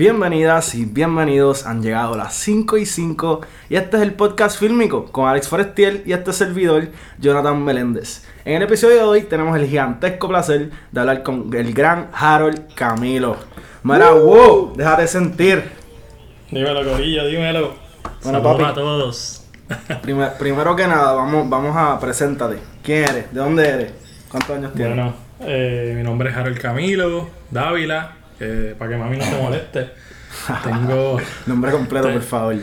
Bienvenidas y bienvenidos, han llegado las 5 y 5 y este es el podcast fílmico con Alex Forestiel y este servidor, Jonathan Meléndez. En el episodio de hoy tenemos el gigantesco placer de hablar con el gran Harold Camilo. Mira, wow, déjate sentir. Dímelo, Corillo, dímelo. Bueno, Saludos papi. a todos. Primer- primero que nada, vamos, vamos a preséntate. ¿Quién eres? ¿De dónde eres? ¿Cuántos años tienes? Bueno, eh, mi nombre es Harold Camilo Dávila, que para que mami no se moleste. Tengo, Nombre completo, por favor.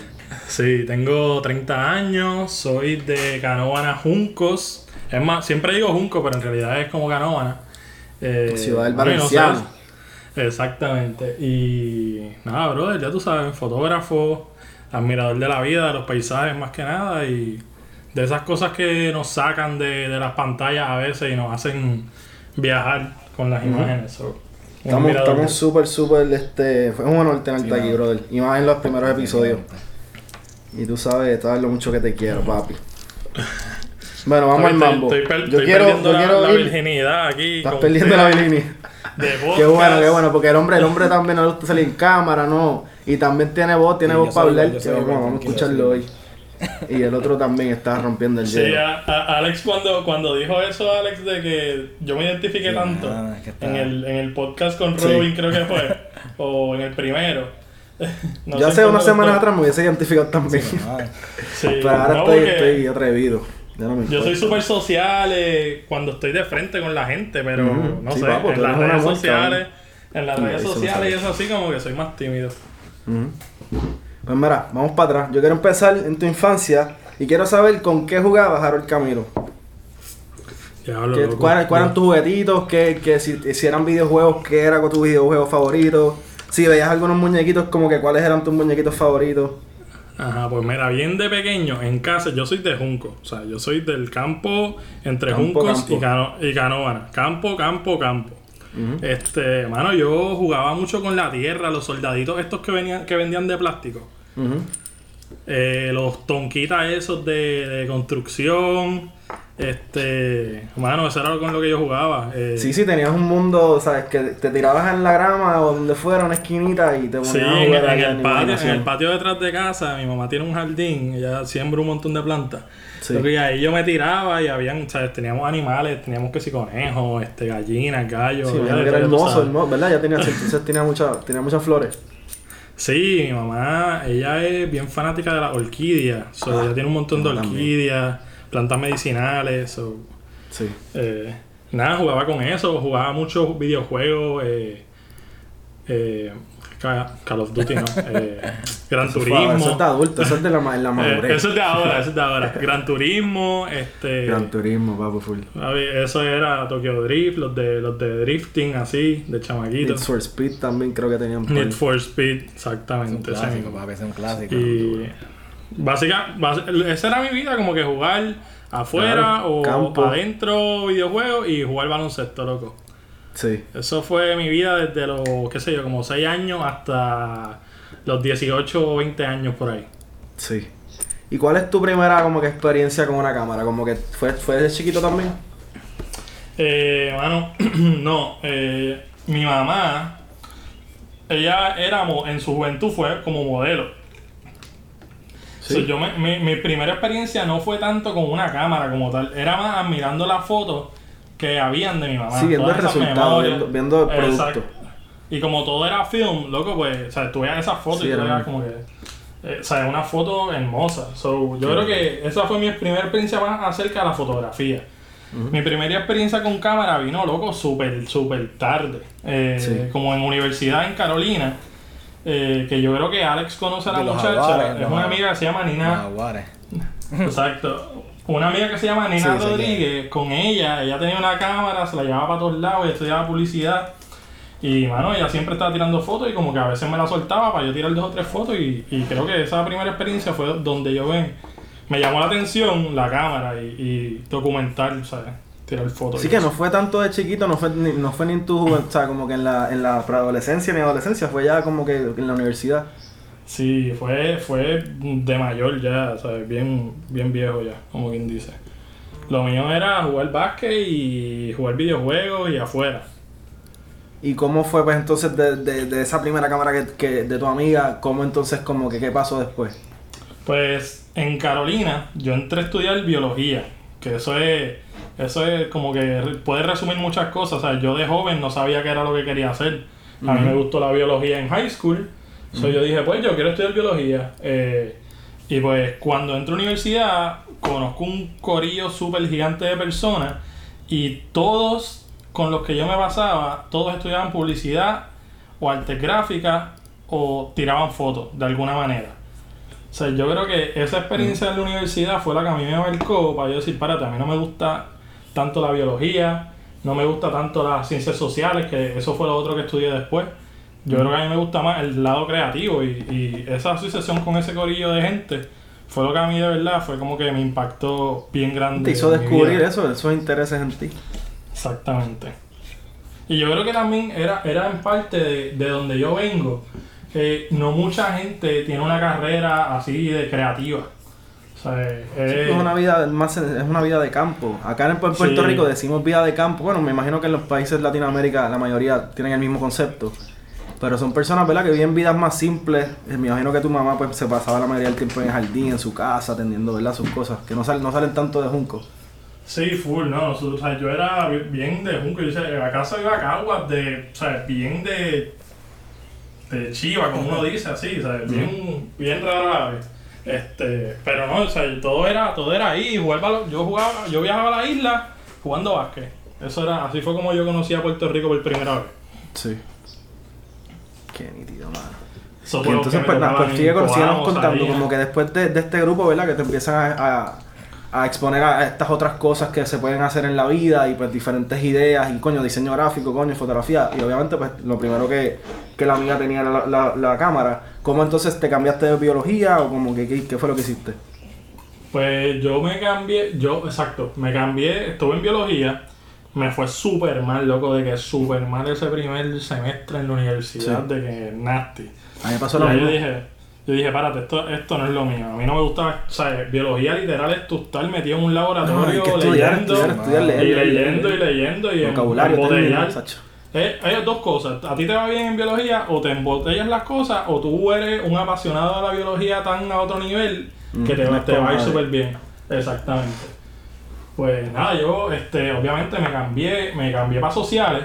sí, tengo 30 años, soy de Canóvana Juncos. Es más, siempre digo Junco, pero en realidad es como Canóvana. Eh, Ciudad del bueno, Valenciano. Exactamente. Y nada, brother, ya tú sabes, fotógrafo, admirador de la vida, de los paisajes más que nada y de esas cosas que nos sacan de, de las pantallas a veces y nos hacen viajar con las imágenes. So, Estamos estamos súper, súper, este... Fue un honor tenerte aquí, brother. Y más en los primeros episodios. Y tú sabes, sabes lo mucho que te quiero, papi. Bueno, vamos al mambo. Estoy, yo estoy quiero, perdiendo yo la, quiero la ir- virginidad aquí. Estás perdiendo la virginidad. De Qué bueno, qué bueno, porque el hombre, el hombre también no le gusta salir en cámara, ¿no? Y también tiene voz, tiene Sí, voz yo para hablar. yo que soy vamos, vamos a escucharlo hoy. Y el otro también está rompiendo el Sí, hielo. a- a- Alex cuando, cuando dijo eso, Alex, de que yo me identifiqué Sí, tanto nada, es que está- en, el, en el podcast con Sí. Robin, creo que fue, o en el primero. No yo hace unas semanas atrás me hubiese identificado también. Sí, Pero ahora no, estoy, atrevido. Ya no me Yo soy súper social eh, cuando estoy de frente con la gente, pero no Sí, sé, papo, en las redes sociales, en las Sí, redes sociales y eso así como que soy más tímido. Pues mira, vamos para atrás. Yo quiero empezar en tu infancia y quiero saber con qué jugabas Harold Camilo. Diablo, ¿Qué- loco. ¿Cuáles cuáles eran tus juguetitos? ¿Qué, qué- si, si eran videojuegos, ¿qué era tu videojuego favorito? Si veías algunos muñequitos, como que cuáles eran tus muñequitos favoritos. Ajá, pues mira, bien de pequeño, en casa, yo soy de Junco. O sea, yo soy del campo entre Campo, Juncos campo. y, Cano, y Canóvana. Campo, campo, campo. Este, mano, yo jugaba mucho con la tierra, los soldaditos estos que venían, que vendían de plástico. Eh, los tonquitas esos de, de construcción. Este, mano, eso era con lo que yo jugaba. Eh, Sí, sí, tenías un mundo, ¿sabes? Que te tirabas en la grama o donde fuera, una esquinita y te ponías Sí, a jugar en ahí el patio, en el patio detrás de casa, mi mamá tiene un jardín, ella siembra un montón de plantas. Sí. Que ahí yo me tiraba y habían, ¿sabes? Teníamos animales, teníamos que si conejos, este, gallinas, gallos. Sí, era hermoso, hermoso, ¿verdad? Ya tenía, entonces tenía, mucha, tenía muchas flores. Sí, mi mamá, ella es bien fanática de las orquídeas. So, Ah, ella tiene un montón de también. orquídeas, plantas medicinales. so, Sí. eh, nada, jugaba con eso, jugaba muchos videojuegos. Eh, eh, Ca- Call of Duty, ¿no? Eh, Gran Eso, fue- Turismo. eso es de adulto, eso es de la, Eh, madurez. eso es de ahora, eso es de ahora. Gran Turismo, este. Gran Turismo, papo, full. eso era Tokyo Drift, los de los de drifting así, de Need chamaquitos. for Speed también creo que tenían. Need for Speed, es un exactamente. clásico, papi, es un clásico. Y básica, bas- esa era mi vida, como que jugar afuera Claro, o campo. adentro videojuegos y jugar baloncesto, loco. Sí. Eso fue mi vida desde los, qué sé yo, como 6 años hasta los 18 o 20 años por ahí. Sí. ¿Y cuál es tu primera como que experiencia con una cámara? Como que fue, fue desde chiquito también. Eh, mano, no, eh, mi mamá, ella era, en su juventud fue como modelo. Sí. So, yo me- mi, mi primera experiencia no fue tanto con una cámara como tal, era más admirando las fotos que habían de mi mamá. Sí, viendo todas el resultado, memorias. viendo- viendo el producto. Exacto. Y como todo era film, loco, pues, o sea, tú veías esas fotos Sí, y tú veías como que, eh, o sea, una foto hermosa. So, yo creo que esa fue mi primera experiencia más acerca de la fotografía. Mi primera experiencia con cámara vino, loco, súper, súper tarde. Eh, Sí. Como en universidad en Carolina, eh, que yo creo que Alex conoce a la muchacha. jaguares, es una amiga que se llama Nina. Jaguares. Exacto. Una amiga que se llama Sí, sé Rodríguez, con ella, ella tenía una cámara, se la llevaba para todos lados, ella estudiaba publicidad. Y, mano, ella siempre estaba tirando fotos y como que a veces me la soltaba para yo tirar dos o tres fotos y, y creo que esa primera experiencia fue donde yo me, me llamó la atención la cámara y, y documentar, ¿sabes? Tirar fotos. Así que eso. no fue tanto de chiquito, no fue ni, no fue ni en tu juventud, o sea, como que en la, en la preadolescencia ni adolescencia, fue ya como que en la universidad. Sí, fue, fue de mayor ya, ¿sabes? Bien, bien viejo ya, como quien dice. Lo mío era jugar básquet y jugar videojuegos y afuera. ¿Y cómo fue pues entonces de, de, de esa primera cámara que, que, de tu amiga? ¿Cómo entonces como que qué pasó después? Pues en Carolina yo entré a estudiar biología, que eso es, eso es como que puede resumir muchas cosas. O sea, yo de joven no sabía qué era lo que quería hacer. A mí me gustó la biología en high school. So yo dije, pues yo quiero estudiar biología. Eh, y pues cuando entro a la universidad, conozco un corillo súper gigante de personas y todos con los que yo me basaba, todos estudiaban publicidad o artes gráficas o tiraban fotos de alguna manera. O sea, yo creo que esa experiencia en la universidad fue la que a mí me marcó para yo decir, párate, a mí no me gusta tanto la biología, no me gusta tanto las ciencias sociales, que eso fue lo otro que estudié después. Yo creo que a mí me gusta más el lado creativo y, y esa asociación con ese corillo de gente fue lo que a mí de verdad fue como que me impactó bien grande. Te hizo descubrir eso, esos intereses en ti. Exactamente. Y yo creo que también era, era en parte de, de donde yo vengo. no mucha gente tiene una carrera así de creativa. O sea, Sí, es- es una vida más es una vida de campo. Acá en Puerto Sí. Rico decimos vida de campo. Bueno, me imagino que en los países de Latinoamérica la mayoría tienen el mismo concepto. Pero son personas, ¿verdad? Que viven vidas más simples. Eh, Me imagino que tu mamá pues se pasaba la mayoría del tiempo en el jardín, en su casa, atendiendo, ¿verdad? Sus cosas. Que no, salen no salen tanto de junco. Sí, full, no. O sea, yo era bi- bien de junco. Yo la casa iba a caguas de. O sea, bien de. de chiva, como uno dice, así. O sea, bien, bien raro a la vez. Este, pero no, o sea, todo era, todo era ahí. Jugar yo jugaba, yo viajaba a la isla jugando básquet. Eso era, así fue como yo conocí a Puerto Rico por primera vez. Sí. Qué nítido, mano. Eso Y entonces, pues, nada, pues sigue con- síguenos Coamo, contando, como que después de, de este grupo, ¿verdad? Que te empiezan a, a- a exponer a estas otras cosas que se pueden hacer en la vida y pues diferentes ideas y coño, diseño gráfico, coño, fotografía. Y obviamente, pues lo primero que, que la amiga tenía era la, la, la cámara. ¿Cómo entonces te cambiaste de biología o como que qué, qué fue lo que hiciste? Pues yo me cambié, yo, exacto, me cambié, estuve en biología, me fue súper mal, loco, de que súper mal ese primer semestre en la universidad, Sí. de que nasty. A mí me pasó Y lo ahí yo mismo. dije, yo dije, párate, esto, esto no es lo mío. A mí no me gustaba, o sea, biología literal es tú estar metido en un No, laboratorio que estudiar, leyendo, estudiar, estudiar, leer, y leer, leyendo leer. y leyendo y en- Vocabulario, embotellar. Eh, hay dos cosas. A ti te va bien en biología o te embotellas las cosas o tú eres un apasionado de la biología tan a otro nivel que te, Mm, va- te va a ir súper bien. Exactamente. Pues nada, yo este, obviamente me cambié, me cambié para sociales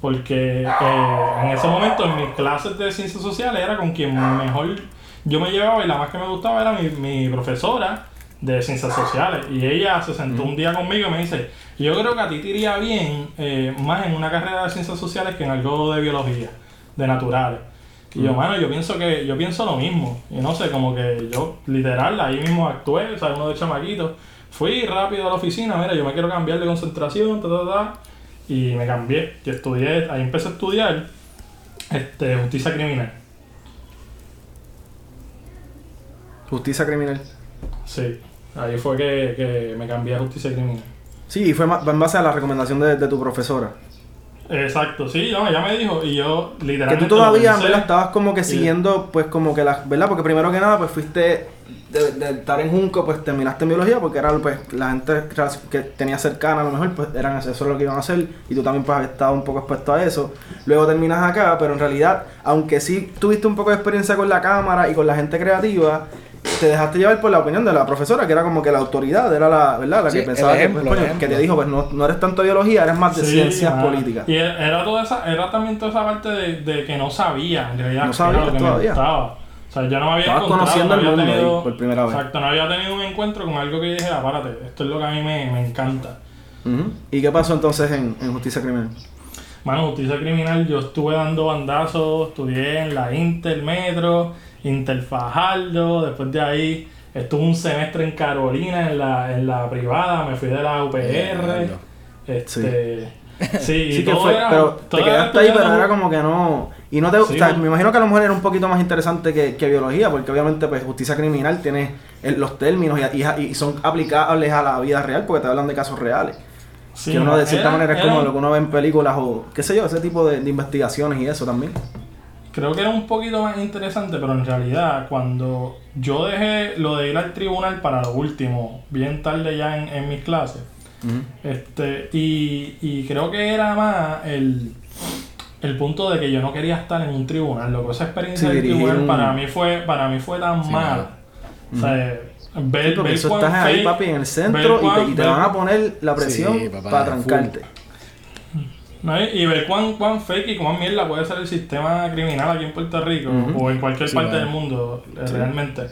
porque eh, en ese momento en mis clases de ciencias sociales era con quien mejor yo me llevaba y la más que me gustaba era mi, mi profesora de ciencias sociales. Y ella se sentó un día conmigo y me dice yo creo que a ti te iría bien eh, más en una carrera de ciencias sociales que en algo de biología de naturales y yo mano yo pienso que yo pienso lo mismo y no sé como que yo literal ahí mismo actué o sea uno de chamaquitos fui rápido a la oficina mira yo me quiero cambiar de concentración ta, ta, ta, y me cambié y estudié ahí empecé a estudiar este justicia criminal Justicia criminal. sí ahí fue que, que me cambié a justicia criminal Sí, y fue en base a la recomendación de, de tu profesora. Exacto, sí, no, ella me dijo y yo Que literalmente. tú todavía, pensé. ¿verdad? Estabas como que siguiendo, pues como que las, ¿verdad? Porque primero que nada, pues fuiste de, de estar en Junco, pues terminaste en biología, porque era pues la gente que tenía cercana a lo mejor, pues eran eso es lo que iban a hacer, y tú también pues habías estado un poco expuesto a eso. Luego terminas acá, pero en realidad, aunque sí tuviste un poco de experiencia con la cámara y con la gente creativa, te dejaste llevar por la opinión de la profesora, que era como que la autoridad, era la, ¿verdad? La Sí, que pensaba que, pues, coño, el que te dijo, pues no, no eres tanto biología, eres más de Sí, ciencias políticas. Y era toda esa, era también toda esa parte de, de que no sabía, en realidad, No que era sabías lo que todavía. me gustaba. O sea, yo no me había Estabas conociendo no el ahí tenido, por primera vez. Exacto, no había tenido un encuentro con algo que yo dije, apárate, esto es lo que a mí me, me encanta. ¿Y qué pasó entonces en, en Justicia Criminal? Mano, justicia criminal, yo estuve dando bandazos, estudié en la Intermetro, Interfajardo, después de ahí estuve un semestre en Carolina, en la, en la privada, me fui de la UPR. Este, sí, y Sí que fue, era- pero te quedaste ahí, pero era como que no... Y no te, Sí, o sea, me imagino que a lo mejor era un poquito más interesante que, que biología, porque obviamente pues justicia criminal tiene el- los términos y, y- y son aplicables a la vida real porque te hablan de casos reales. Sí, que uno de cierta era- manera es era como lo que uno ve en películas o qué sé yo, ese tipo de, de investigaciones y eso también. Creo que era un poquito más interesante, pero en realidad cuando yo dejé lo de ir al tribunal para lo último, bien tarde ya en, en mis clases, este, y, y creo que era más el el punto de que yo no quería estar en un tribunal. Loco, esa experiencia Sí, del tribunal un- para mí fue, para mí fue tan Sí, mala. O sea, ver, Sí, porque ver eso cuán estás ahí, papi, en el centro y te, y van a poner la presión Sí, papá, para trancarte. ¿no? Y ver cuán, cuán fake y cuán mierda puede ser el sistema criminal aquí en Puerto Rico o en cualquier Sí, parte del mundo, realmente.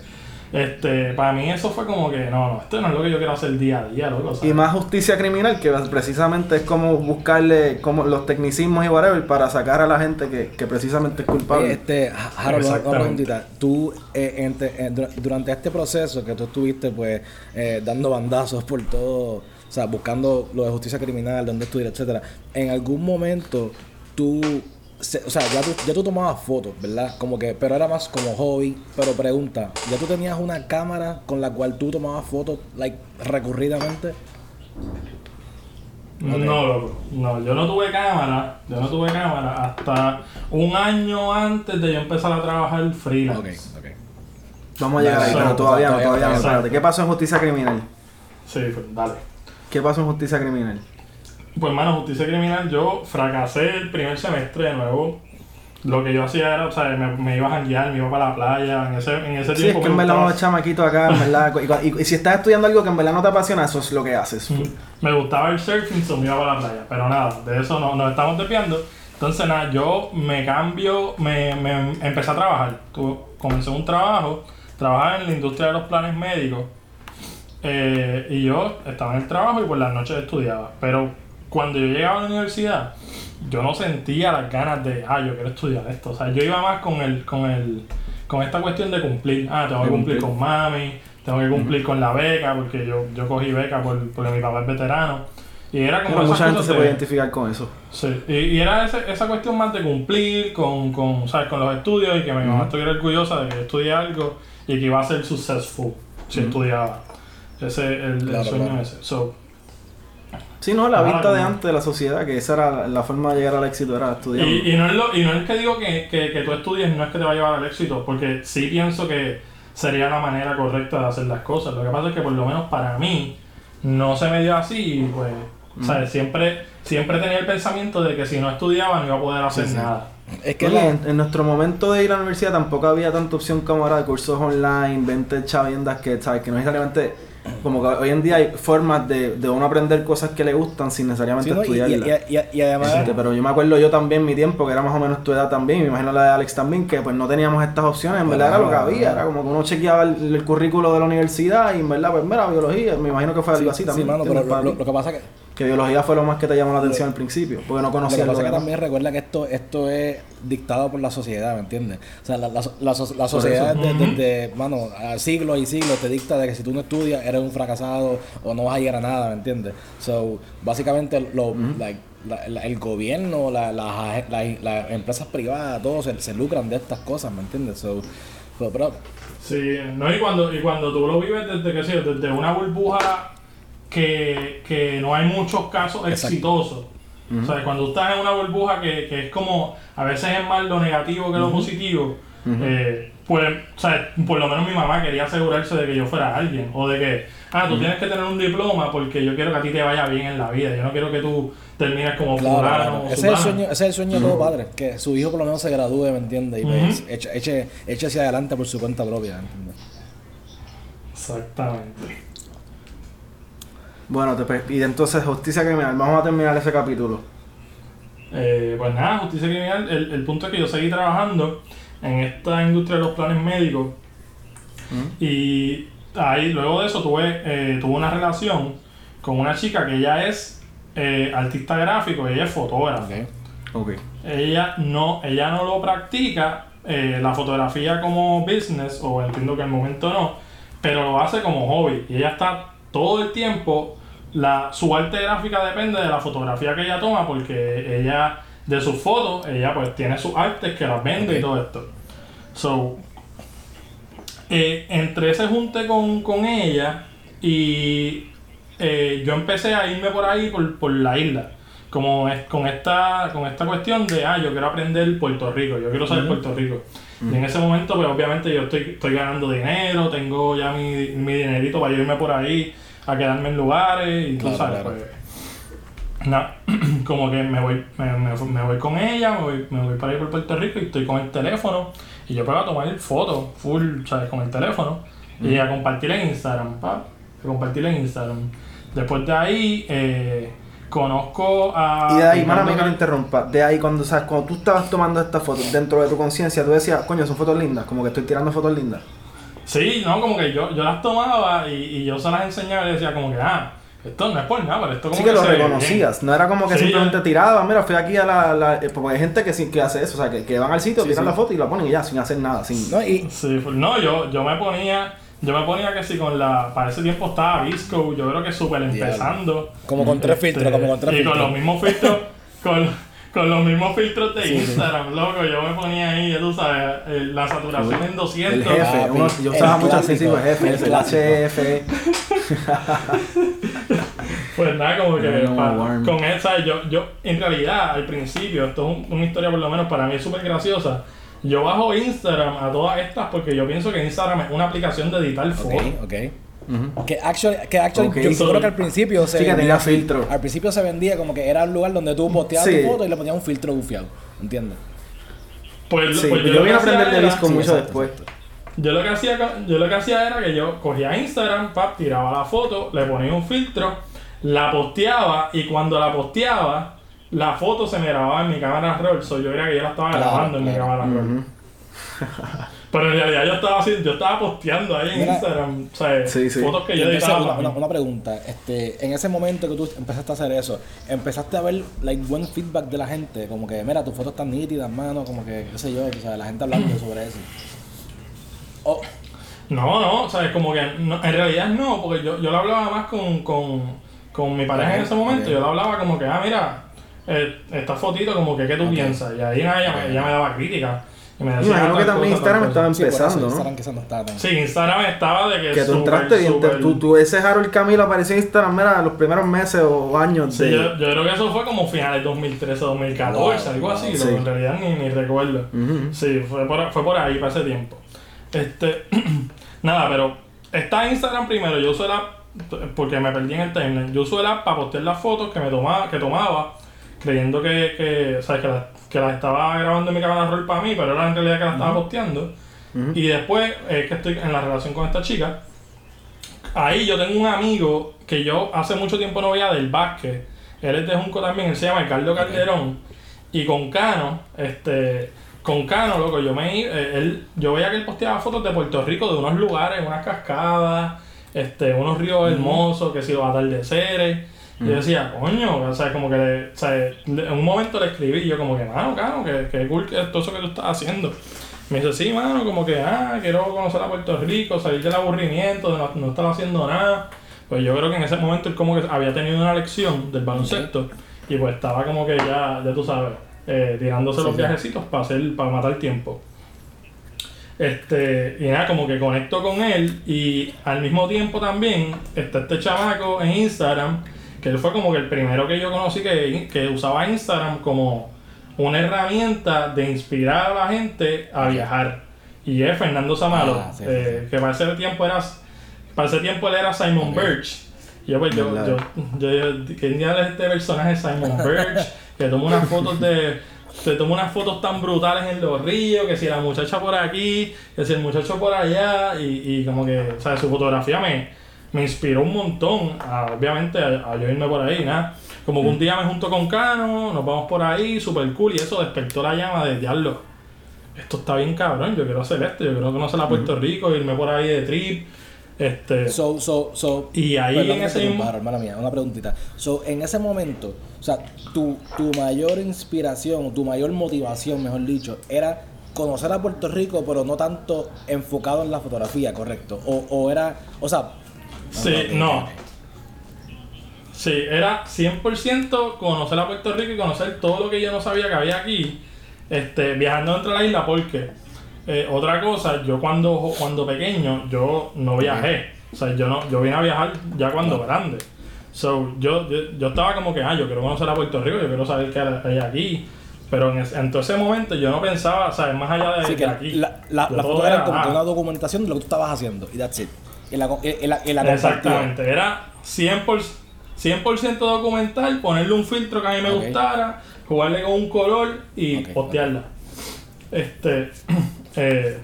Este, para mí eso fue como que, no, no, esto no es lo que yo quiero hacer día a día, loco. Y ¿sabes? más justicia criminal, que precisamente es como buscarle como los tecnicismos y whatever para sacar a la gente que, que precisamente es culpable. este, Harold, una- preguntita. Tú, eh, entre- eh, dura- durante este proceso que tú estuviste, pues, eh, dando bandazos por todo, o sea, buscando lo de justicia criminal, dónde estudiar, etcétera, en algún momento tú, se- o sea, ya tú, ya tú tomabas fotos, ¿verdad? Como que, pero era más como hobby. Pero pregunta, ¿ya tú tenías una cámara con la cual tú tomabas fotos, like, recurridamente? No, loco. No, yo no tuve cámara. Yo no tuve cámara hasta un año antes de yo empezar a trabajar freelance. Ok, ok. Vamos a llegar ahí, pero todavía no, todavía no. no. Espérate, ¿qué pasó en justicia criminal? Sí, pues, dale. ¿Qué pasó en justicia criminal? Pues, hermano, justicia criminal, yo fracasé el primer semestre de nuevo. Lo que yo hacía era, o sea, me, me iba a janguear, me iba para la playa. En ese, en ese Sí, es tiempo que en verdad gustaba- unos chamaquitos acá, en verdad. Y, y- y si estás estudiando algo que en verdad no te apasiona, eso es lo que haces. Ujú. Me gustaba el surfing, so me iba para la playa. Pero nada, de eso no, nos estamos desviando. Entonces, nada, yo me cambio, me, me empecé a trabajar. Tu- comencé un trabajo, trabajaba en la industria de los planes médicos. eh, y yo estaba en el trabajo y por las noches estudiaba. Pero cuando yo llegaba a la universidad, yo no sentía las ganas de, ah, yo quiero estudiar esto. O sea, yo iba más con el, con el, con esta cuestión de cumplir. Ah, tengo que cumplir con mami, tengo que cumplir con la beca, porque yo, yo cogí beca por, porque mi papá es veterano. Y era como mucha gente se de- puede identificar con eso. Sí, y, y era ese- esa cuestión más de cumplir con, con, ¿sabes? con los estudios y que mi mamá estuviera orgullosa de que yo estudié algo y que iba a ser successful si estudiaba. Ese el, el sueño claro. ese. So, Sí, no, la Ah, vista de antes de la sociedad, que esa era la forma de llegar al éxito, era estudiando. y, y, no es lo, y no es que digo que, que, que tú estudies, no es que te va a llevar al éxito, porque sí pienso que sería la manera correcta de hacer las cosas. Lo que pasa es que por lo menos para mí no se me dio así y pues, ¿sabes? Siempre, siempre tenía el pensamiento de que si no estudiaba no iba a poder hacer Sí, sí. nada. Es que Oye, la- en, en nuestro momento de ir a la universidad tampoco había tanta opción como ahora de cursos online, 20 chaviendas que, ¿sabes? Que no necesariamente, como que hoy en día hay formas de, de uno aprender cosas que le gustan sin necesariamente Sí, ¿no? Y- y, estudiarlas. y- y- y además... Este, pero yo me acuerdo yo también mi tiempo, que era más o menos tu edad también, me imagino la de Alex también, que pues no teníamos estas opciones, en verdad era lo que había, era como que uno chequeaba el, el currículo de la universidad y en verdad, pues mira, biología, me imagino que fue algo así Sí, también. mano, pero lo que pasa que Que biología fue lo más que te llamó la atención al principio, porque no Lo conocías que lo pasa es que también recuerda que esto, esto es dictado por la sociedad, ¿me entiendes? O sea, la, la, la, so- la sociedad desde, mano, a siglos y siglos te dicta de que si tú no estudias eres un fracasado o no vas a llegar a nada, ¿me entiendes? So, básicamente lo, like, la- la- el gobierno, la- las la- las empresas privadas, todos se, se lucran de estas cosas, ¿me entiendes? So, pero, pero, Sí, no, y cuando, y cuando tú lo vives desde que sé, desde una burbuja que, que no hay muchos casos Exacto. exitosos. O sea, cuando estás en una burbuja que, que es como, a veces es más lo negativo que lo positivo, eh, pues, o sea, por lo menos mi mamá quería asegurarse de que yo fuera alguien, o de que, ah, tú tienes que tener un diploma porque yo quiero que a ti te vaya bien en la vida, yo no quiero que tú termines como claro, fulano claro. Ese, es el sueño, ese es el sueño de todo padre, que su hijo por lo menos se gradúe, ¿me entiendes? Y pues, eche, eche, eche hacia adelante por su cuenta propia, ¿me entiendes? Exactamente. Bueno, te- y entonces justicia criminal, vamos a terminar ese capítulo. Eh, pues nada, justicia criminal, el, el punto es que yo seguí trabajando en esta industria de los planes médicos y ahí luego de eso tuve, eh, tuve una relación con una chica que ella es eh, artista gráfico, ella es fotógrafa. Ok. Ok. Ella no, ella no lo practica, eh, la fotografía como business, o entiendo que al momento no, pero lo hace como hobby. Y ella está todo el tiempo, la, su arte gráfica depende de la fotografía que ella toma, porque ella, de sus fotos, ella pues tiene sus artes que las vende y todo esto. So, eh, entre ese junte con, con ella y eh, yo empecé a irme por ahí por, por la isla. Como es, con esta con esta cuestión de, ah, yo quiero aprender Puerto Rico, yo quiero saber Puerto Rico. Y en ese momento, pues obviamente yo estoy, estoy ganando dinero, tengo ya mi, mi dinerito para irme por ahí, a quedarme en lugares y tú Claro, sabes, claro. pues. no, como que me voy, me, me, me voy con ella, me voy, me voy para ir por Puerto Rico y estoy con el teléfono y yo puedo tomar fotos full, ¿sabes? Con el teléfono y a compartir en Instagram, pa, a compartir en Instagram. Después de ahí, eh, conozco a... Y de ahí, mala que lo interrumpa, de ahí cuando, sabes, cuando tú estabas tomando estas fotos dentro de tu conciencia, tú decías, coño, son fotos lindas, como que estoy tirando fotos lindas. Sí, no, como que yo, yo las tomaba y, y yo se las enseñaba y decía como que, ah, esto no es por nada, pero esto como Así que lo se ve bien. reconocías, no era como que Sí, simplemente yo- tiraba, mira, fui aquí a la, la- eh, porque hay gente que sí que hace eso, o sea, que, que van al sitio, Sí, tiran sí. la foto y la ponen y ya, sin hacer nada, sin... No, y, Sí, no, yo, yo me ponía, yo me ponía que si con la, para ese tiempo estaba Visco, yo creo que súper empezando. como con tres Este, filtros, como con tres y filtros. con los mismos filtros, con, con los mismos filtros de Instagram, loco, yo me ponía ahí, ya tú sabes, eh, la saturación en El 200. jefe, Papi, uno- yo el usaba mucho así, jefe, el el. HF. Pues nada, como que No, con esa, yo, yo, en realidad, al principio, esto es un- una historia por lo menos para mí es súper graciosa. Yo bajo Instagram a todas estas porque yo pienso que Instagram es una aplicación de editar fotos. Que actually, que actually yo seguro que al principio se vendía tenía filtro. Al principio se vendía como que era un lugar donde tú posteabas Sí. tu foto y le ponías un filtro bufiado. ¿Entiendes? Pues, Sí, pues yo vine que a aprender hacía de era- disco sí, mucho exacto, después. Yo lo que hacía, yo lo que hacía era que yo cogía Instagram, pap, tiraba la foto, le ponía un filtro, la posteaba y cuando la posteaba, la foto se me grababa en mi cámara roll. So yo era que yo la estaba Claro, grabando en mi cámara roll. Pero en realidad yo estaba así, yo estaba posteando ahí en Mira. Instagram, o sea, Sí, sí. fotos que yo Entonces, editaba. una, pregunta, este, en ese momento que tú empezaste a hacer eso, empezaste a ver like buen feedback de la gente, como que mira, tus fotos están nítidas, mano, como que qué sé yo, o sea, la gente hablando sobre eso. Oh, No, no, o sea, es como que no- en realidad no, porque yo, yo lo hablaba más con, con, con mi pareja en ese momento, yo lo hablaba como que, ah, mira, eh, esta fotito como que, ¿qué tú piensas? Y ahí ella, me- ella me daba crítica. Y me imagino que también Instagram estaba sí, por eso empezando, ¿no? Instagram quizás no estaba tan- Sí, Instagram estaba de que Que tú entraste bien, te- súper- tú, tú ese Harold Camilo apareció en Instagram, mira, los primeros meses o años Sí, de... yo, yo creo que eso fue como finales 2013, 2014, Wow, algo wow, así, sí. en realidad ni, ni recuerdo. Ujú. Sí, fue por, fue por ahí, para ese tiempo. Este, nada, pero está Instagram primero, yo uso app, porque me perdí en el timeline, yo uso app para postear las fotos que me tomaba, que tomaba, creyendo que, que, ¿sabes? que, las que las estaba grabando en mi cámara roll para mí, pero era en realidad que las estaba posteando. Y después es que estoy en la relación con esta chica. Ahí yo tengo un amigo que yo hace mucho tiempo no veía del básquet. Él es de Junco también, él se llama Carlos Calderón. Y con Cano, este, con Cano, loco, yo me eh, él, yo veía que él posteaba fotos de Puerto Rico, de unos lugares, unas cascadas, este, unos ríos hermosos, que si los atardeceres. Y yo decía, coño, o sea, como que le- o sea, en un momento le escribí y yo como que, mano, Cano, que, que cool que es todo eso que tú estás haciendo. Me dice, sí, mano, como que, ah, quiero conocer a Puerto Rico, salir del aburrimiento, de no, no estar haciendo nada. Pues yo creo que en ese momento él como que había tenido una lección del baloncesto y pues estaba como que ya, ya tú sabes, eh, tirándose los viajecitos para hacer, para matar tiempo. Este, y nada, como que conecto con él y al mismo tiempo también está este chamaco en Instagram, que él fue como que el primero que yo conocí que, que usaba Instagram como una herramienta de inspirar a la gente a viajar. Y es Fernando Samalo, Ah, sí, sí, eh, que para ese tiempo era, para ese tiempo él era Simon Birch. Y yo pues yo, yo, yo, yo, ¿quién diablos es este personaje Simon Birch? que toma unas fotos de, se toma unas fotos tan brutales en los ríos, que si la muchacha por aquí, que si el muchacho por allá, y, y como que, o sea, su fotografía me, me inspiró un montón, a, obviamente, a, a yo irme por ahí, nada. Como que un día me junto con Cano, nos vamos por ahí, super cool, y eso despertó la llama de diablo. Esto está bien cabrón, yo quiero hacer esto, yo quiero conocer a Puerto Rico, irme por ahí de trip. Este, So, so, so, y ahí en ese hermana mía, una preguntita. So, en ese momento, o sea, tu, tu mayor inspiración, tu mayor motivación, mejor dicho, era conocer a Puerto Rico, pero no tanto enfocado en la fotografía, ¿correcto? O, o era, o sea... Sí, no. Sí, era 100% conocer a Puerto Rico y conocer todo lo que yo no sabía que había aquí, este, viajando entre la isla, porque eh, otra cosa, yo cuando, cuando pequeño, yo no viajé. O sea, yo no, yo vine a viajar ya cuando grande. So, yo, yo, yo estaba como que, ah, yo quiero conocer a Puerto Rico, yo quiero saber qué hay aquí. Pero en, ese- en todo ese momento yo no pensaba, o sea, más allá de, Así de que aquí. la, foto era como que ah, una documentación de lo que tú estabas haciendo. Y that's it. Y la, y la, y la. Exactamente, era 100%, 100% documental, ponerle un filtro que a mí me gustara, jugarle con un color y postearla. Este. eh,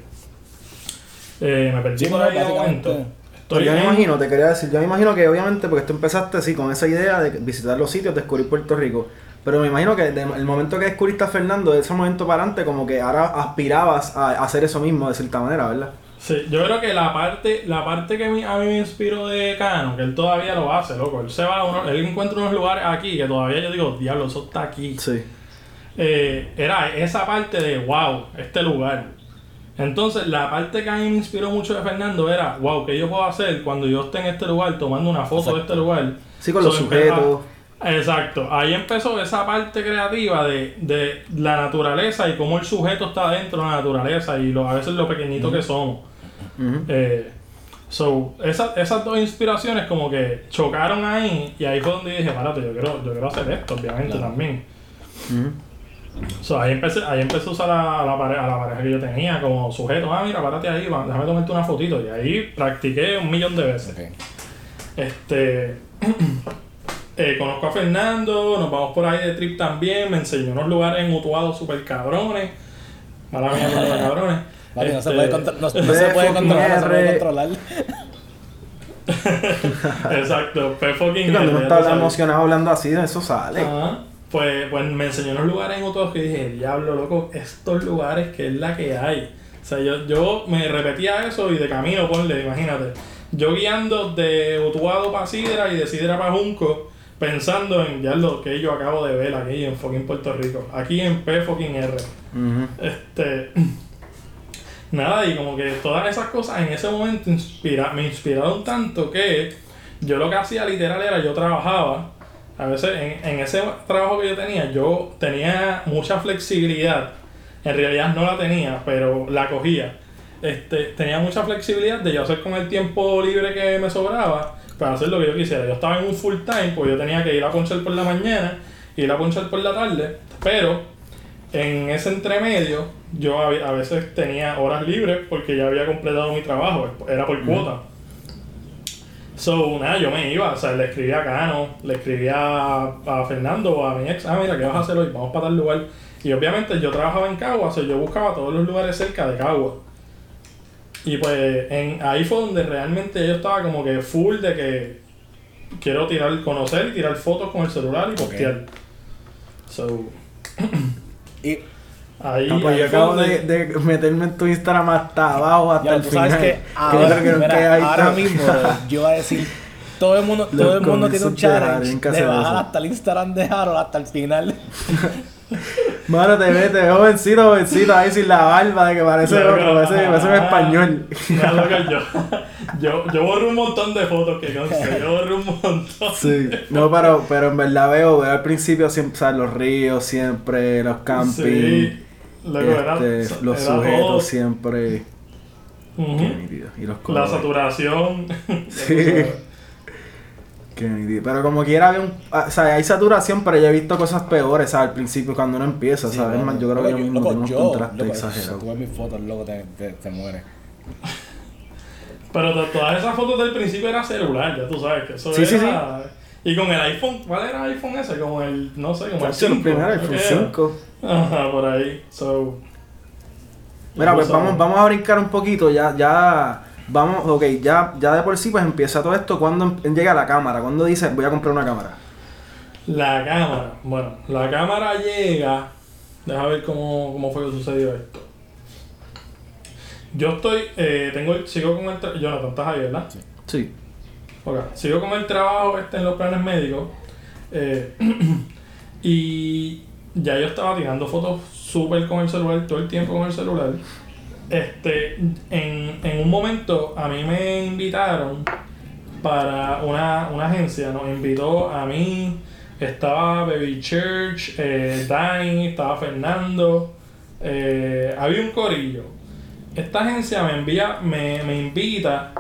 eh, me perdí Sí, por ahí de momento. Estoy yo me en- imagino, te quería decir, yo me imagino que obviamente porque tú empezaste así con esa idea de visitar los sitios, descubrir Puerto Rico, pero me imagino que de- el momento que descubriste a Fernando, de ese momento para adelante, como que ahora aspirabas a hacer eso mismo de cierta manera, ¿verdad? Sí, yo creo que la parte, la parte que a mí me inspiró de Cano, que él todavía lo hace, loco. Él se va a uno, él encuentra unos lugares aquí que todavía yo digo, diablo, eso está aquí. Sí. Eh, era esa parte de wow, este lugar. Entonces, la parte que a mí me inspiró mucho de Fernando era, wow, ¿qué yo puedo hacer cuando yo esté en este lugar tomando una foto de este lugar? Sí, con los sujetos. Exacto, ahí empezó esa parte creativa de, de la naturaleza y cómo el sujeto está dentro de la naturaleza y lo, a veces lo pequeñito que somos. Eh, so, esa- esas dos inspiraciones como que chocaron ahí y ahí fue donde dije, párate, yo quiero, yo quiero hacer esto, obviamente Claro. también. So, ahí empecé, ahí empecé a usar a, a la pareja, a la pareja que yo tenía como sujeto, ah, mira, párate ahí, va, déjame tomarte una fotito. Y ahí practiqué un millón de veces. Este eh, conozco a Fernando, nos vamos por ahí de trip también, me enseñó unos lugares en Utuado super cabrones. Mala mía por Papi, no se Este, puede, contro- no, no se P puede fucking controlar, no se puede controlar. Exacto, P fucking Y cuando uno R, está emocionado hablando así, eso sale. Ajá. Pues, pues me enseñó unos lugares en Utuado que dije, diablo, loco, estos lugares que es la que hay. O sea, yo, yo me repetía eso y de camino, ponle, imagínate. Yo guiando de Utuado para Sidra y de Sidra para Junco, pensando en ya lo que yo acabo de ver aquí en fucking Puerto Rico. Aquí en P fucking R. Este. Nada, y como que todas esas cosas en ese momento inspira, me inspiraron tanto que yo lo que hacía literal era yo trabajaba. A veces en, en ese trabajo que yo tenía, yo tenía mucha flexibilidad. En realidad no la tenía, pero la cogía. Este, tenía mucha flexibilidad de yo hacer con el tiempo libre que me sobraba para hacer lo que yo quisiera. Yo estaba en un full time, pues yo tenía que ir a ponchar por la mañana, ir a ponchar por la tarde, pero en ese entremedio yo a, a veces tenía horas libres porque ya había completado mi trabajo, era por cuota. So, nada, yo me iba, o sea, le escribía a Cano, le escribía a, a Fernando o a mi ex, ah, mira, ¿qué vas a hacer hoy? Vamos para tal lugar. Y obviamente yo trabajaba en Cagua, o sea, yo buscaba todos los lugares cerca de Cagua. Y pues en, ahí fue donde realmente yo estaba como que full de que quiero tirar, conocer y tirar fotos con el celular y postear. So, Y ahí, Ah, pues ahí yo acabo de, de meterme en tu Instagram hasta abajo, hasta ya, el final. sabes que ahora, creo que no mira, queda ahí ahora todo. mismo yo iba a decir, todo el mundo, Los todo el mundo tiene un challenge de bajar hasta el Instagram de Harold hasta el final. Mano, te ves, te ves jovencito, jovencito, ahí sin la barba, de que parece otro, parece, parece un español. No, yo, yo, yo borré un montón de fotos que conste, yo borré un montón. Sí, no, pero, pero en verdad veo, veo al principio siempre. Los ríos siempre, los camping, Sí, era, este, los era sujetos todo. siempre. Y los La saturación. Sí. Pero como quiera había un, ah, o sea, hay saturación, pero yo he visto cosas peores, ¿sabes? Al principio cuando uno empieza, Sí, ¿sabes? Man, yo creo que yo Loco, mismo loco, tengo unos yo, contrastes loco, exagerados. Si tú ves mis fotos, loco, te, te, te mueres. Pero to- todas esas fotos del principio era celular, ya tú sabes que eso Sí, sí, era. Y con el iPhone, ¿cuál era el iPhone ese? Como el, no sé, como el Fue el 5. primero, el iPhone que era. 5. Ajá, por ahí. So. Mira, pues Vamos a- vamos, a brincar un poquito, ya, ya, vamos, ok, ya, ya de por sí pues empieza todo esto, cuando em- llega la cámara, cuando dice voy a comprar una cámara. La cámara. Bueno, la cámara llega. Deja ver cómo, cómo fue que sucedió esto. Yo estoy, eh, tengo, sigo con el, tra- Jonathan, estás ahí, ¿verdad? Sí. Ok, sigo con el trabajo este en los planes médicos. eh, y ya yo estaba tirando fotos súper con el celular, todo el tiempo con el celular. Este, en, en un momento a mí me invitaron para una, una agencia, nos invitó a mí, estaba Baby Church, eh, Dani, estaba Fernando, eh, había un corillo. Esta agencia me envía, me, me invita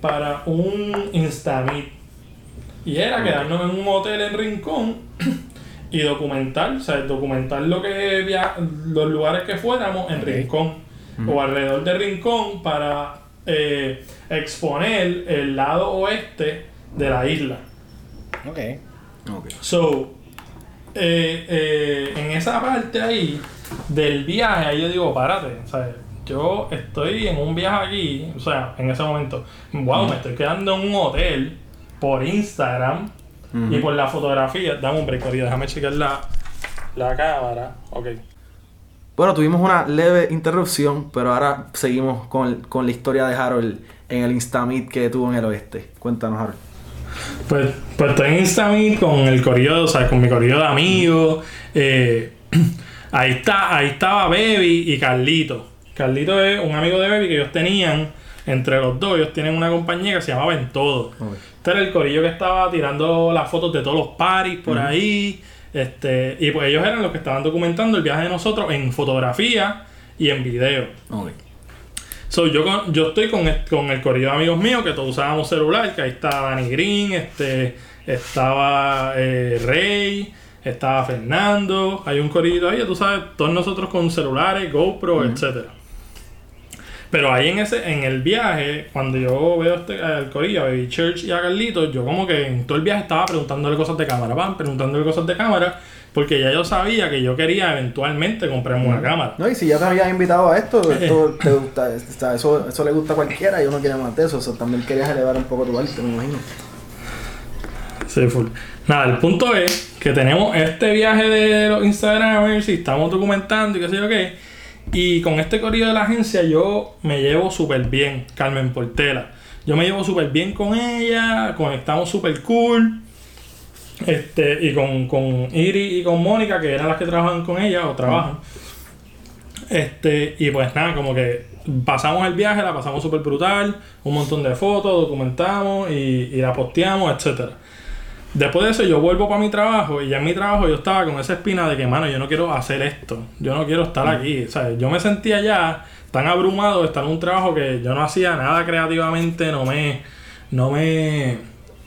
para un Instamit. Y era quedarnos en un hotel en Rincón y documentar, o sea, documentar lo que via- los lugares que fuéramos en. Rincón o alrededor de Rincón para eh, exponer el lado oeste de la isla. Ok. Ok. So, eh, eh, en esa parte ahí del viaje, ahí yo digo, párate, ¿sabes? Yo estoy en un viaje aquí, o sea, en ese momento, wow, me estoy quedando en un hotel por Instagram y por la fotografía. Dame un break, Corillo, déjame chequear la, la cámara. Ok. Bueno, tuvimos una leve interrupción, pero ahora seguimos con, con la historia de Harold en el Instamit que tuvo en el oeste. Cuéntanos, Harold. Pues, pues estoy en Instameet con el corrido, o sea, con mi corrido de amigos. eh, ahí está, ahí estaba Baby y Carlito. Carlito es un amigo de Baby que ellos tenían, entre los dos, ellos tienen una compañía que se llamaba En Todo. Este era el corillo que estaba tirando las fotos de todos los paris por ahí. Este, y pues ellos eran los que estaban documentando el viaje de nosotros en fotografía y en video. Ok. So, yo, con- yo estoy con el, con el corrido de amigos míos que todos usábamos celular, que ahí está Danny Green, este, estaba eh, Rey, estaba Fernando, hay un corrido ahí, tú sabes, todos nosotros con celulares, GoPro, etcétera. Pero ahí en ese, en el viaje, cuando yo veo este, al corillo, a Baby Church y a Carlitos, yo como que en todo el viaje estaba preguntándole cosas de cámara, van, preguntándole cosas de cámara, porque ya yo sabía que yo quería eventualmente comprarme una cámara. No, y si ya te habías invitado a esto, esto te gusta, o sea, eso, eso le gusta a cualquiera y uno quiere más de eso. eso también querías elevar un poco tu arte, me imagino. Sí, full. Nada, el punto es que tenemos este viaje de los Instagramers y estamos documentando y qué sé yo qué. Y con este corrido de la agencia yo me llevo súper bien, Carmen Portela. Yo me llevo súper bien con ella, conectamos súper cool. Este, y con, con Iri y con Mónica, que eran las que trabajan con ella o trabajan. Este, y pues nada, como que pasamos el viaje, la pasamos súper brutal, un montón de fotos, documentamos y, y la posteamos, etcétera. Después de eso yo vuelvo para mi trabajo y ya en mi trabajo yo estaba con esa espina de que, mano, yo no quiero hacer esto, yo no quiero estar aquí, ¿sabes? Yo me sentía ya tan abrumado de estar en un trabajo que yo no hacía nada creativamente, no me, no me,